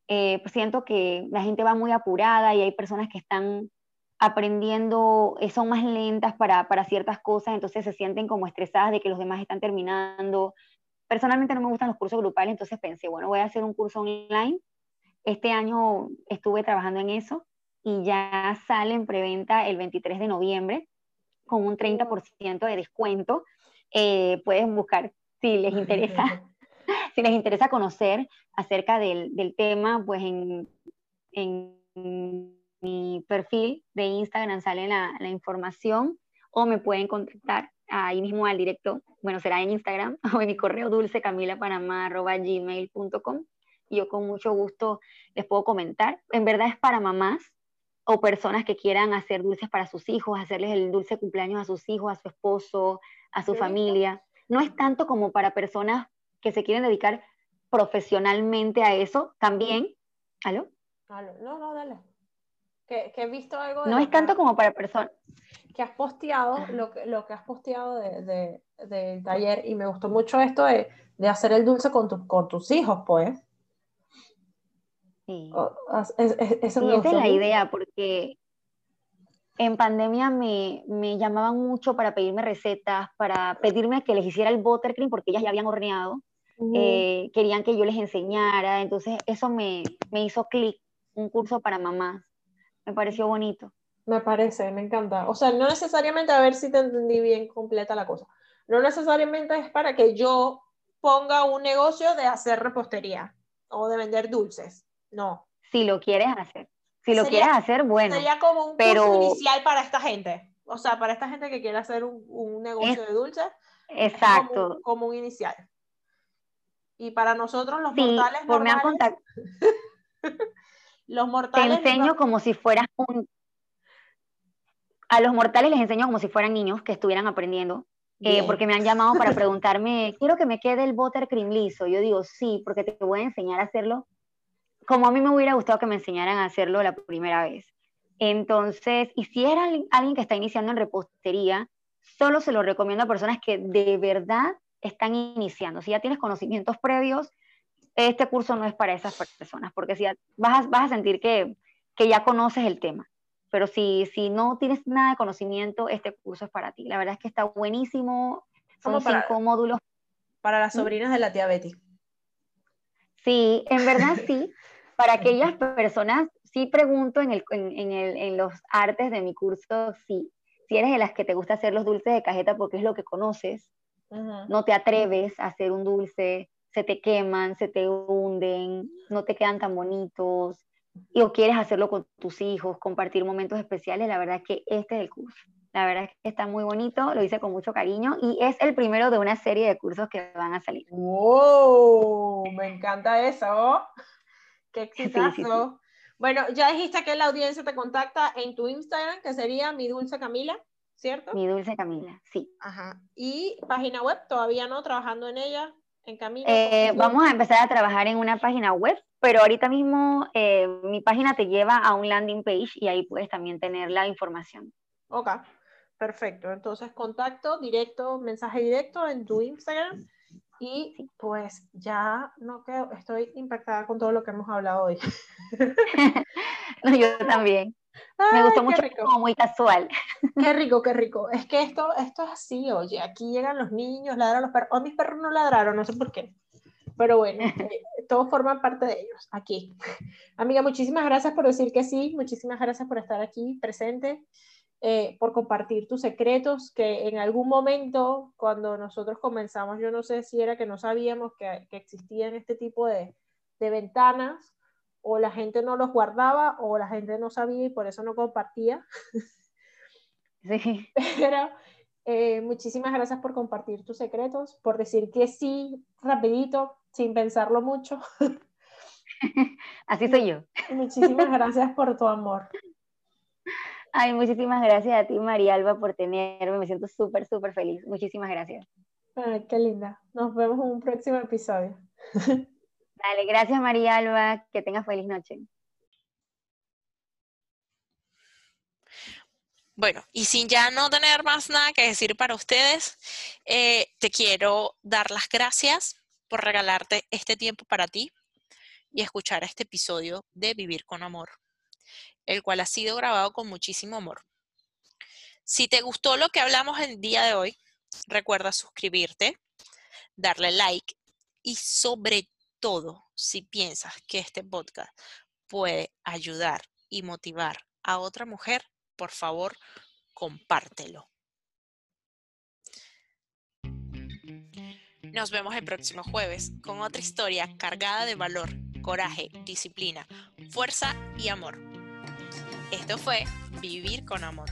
Eh, pues, siento que la gente va muy apurada y hay personas que están aprendiendo, eh, son más lentas para, para ciertas cosas, entonces se sienten como estresadas de que los demás están terminando. Personalmente no me gustan los cursos grupales, entonces pensé, bueno, voy a hacer un curso online. Este año estuve trabajando en eso y ya sale en preventa el 23 de noviembre con un 30% de descuento. Eh, pueden buscar si les interesa, si les interesa conocer acerca del, del tema, pues en, en, mi perfil de Instagram sale la, la, información o me pueden contactar ahí mismo al directo, bueno, será en Instagram o en mi correo dulcecamilapanamá.gmail.com y yo con mucho gusto les puedo comentar. En verdad es para mamás, o personas que quieran hacer dulces para sus hijos, hacerles el dulce cumpleaños a sus hijos, a su esposo, a su familia. No es tanto como para personas que se quieren dedicar profesionalmente a eso, también. ¿Aló? No, no, dale. Que, he visto algo. no es tanto como para personas. Que has posteado, lo que, lo que has posteado del de, de, taller, y me gustó mucho esto de, de hacer el dulce con, con tus hijos, pues. Sí. esa es la idea, porque en pandemia me, me, llamaban mucho para pedirme recetas, para pedirme que les hiciera el buttercream, porque ellas ya habían horneado. Eh, querían que yo les enseñara, entonces eso me, me hizo clic, un curso para mamás. Me pareció bonito. Me parece, me encanta. O sea, no necesariamente, a ver si te entendí bien completa la cosa. No necesariamente es para que yo ponga un negocio de hacer repostería o de vender dulces. No. Si lo quieres hacer. Si lo quieres hacer, bueno. Sería como un pero... curso inicial para esta gente. O sea, para esta gente que quiere hacer un, negocio de dulces. Exacto. Como, un inicial. Y para nosotros los mortales por normales, los mortales te enseño como si fueras un a los mortales les enseño como si fueran niños que estuvieran aprendiendo eh, porque me han llamado para preguntarme quiero que me quede el buttercream liso yo digo sí porque te voy a enseñar a hacerlo como a mí me hubiera gustado que me enseñaran a hacerlo la primera vez. Entonces, y si era alguien que está iniciando en repostería, solo se lo recomiendo a personas que de verdad están iniciando. Si ya tienes conocimientos previos, este curso no es para esas personas, porque si vas, a, vas a sentir que, que, ya conoces el tema. Pero si, si no tienes nada de conocimiento, este curso es para ti. La verdad es que está buenísimo. Son cinco módulos. Para las sobrinas de la tía Betty. Sí, en verdad sí. Para aquellas personas, sí pregunto en, el, en, el, en los artes de mi curso, sí, si eres de las que te gusta hacer los dulces de cajeta porque es lo que conoces, no te atreves a hacer un dulce, se te queman, se te hunden, no te quedan tan bonitos, y o quieres hacerlo con tus hijos, compartir momentos especiales, la verdad es que este es el curso. La verdad es que está muy bonito, lo hice con mucho cariño y es el primero de una serie de cursos que van a salir. ¡Wow! Me encanta eso. ¡Qué exitazo! Bueno, ya dijiste que la audiencia te contacta en tu Instagram, que sería Mi Dulce Camila, ¿cierto? Mi Dulce Camila, sí. Ajá. ¿Y página web? ¿Todavía no? ¿Trabajando en ella? ¿En camino? Eh, vamos a empezar a trabajar en una página web, pero ahorita mismo eh, mi página te lleva a un landing page y ahí puedes también tener la información. Ok, perfecto. Entonces, contacto directo, mensaje directo en tu Instagram y pues ya no quedo, estoy impactada con todo lo que hemos hablado hoy. yo también. Me gustó mucho, como muy casual. Qué rico, qué rico. Es que esto, esto es así, oye, aquí llegan los niños, ladran los perros. O mis perros no ladraron, no sé por qué. Pero bueno, eh, todos forman parte de ellos, aquí. Amiga, muchísimas gracias por decir que sí, muchísimas gracias por estar aquí presente, eh, por compartir tus secretos, que en algún momento cuando nosotros comenzamos, yo no sé si era que no sabíamos que, que existían este tipo de, de ventanas, o la gente no los guardaba, o la gente no sabía y por eso no compartía. Sí. Pero eh, muchísimas gracias por compartir tus secretos, por decir que sí rapidito, sin pensarlo mucho. Así soy yo. Muchísimas gracias por tu amor. Ay, muchísimas gracias a ti, María Alba, por tenerme. Me siento súper, súper feliz. Muchísimas gracias. Ay, qué linda. Nos vemos en un próximo episodio. Dale, gracias, María Alba. Que tengas feliz noche. Bueno, y sin ya no tener más nada que decir para ustedes, eh, te quiero dar las gracias por regalarte este tiempo para ti y escuchar este episodio de Vivir con Amor, el cual ha sido grabado con muchísimo amor. Si te gustó lo que hablamos el día de hoy, recuerda suscribirte, darle like y sobre todo, si piensas que este podcast puede ayudar y motivar a otra mujer, por favor, compártelo. Nos vemos el próximo jueves con otra historia cargada de valor, coraje, disciplina, fuerza y amor. Esto fue Vivir con Amor.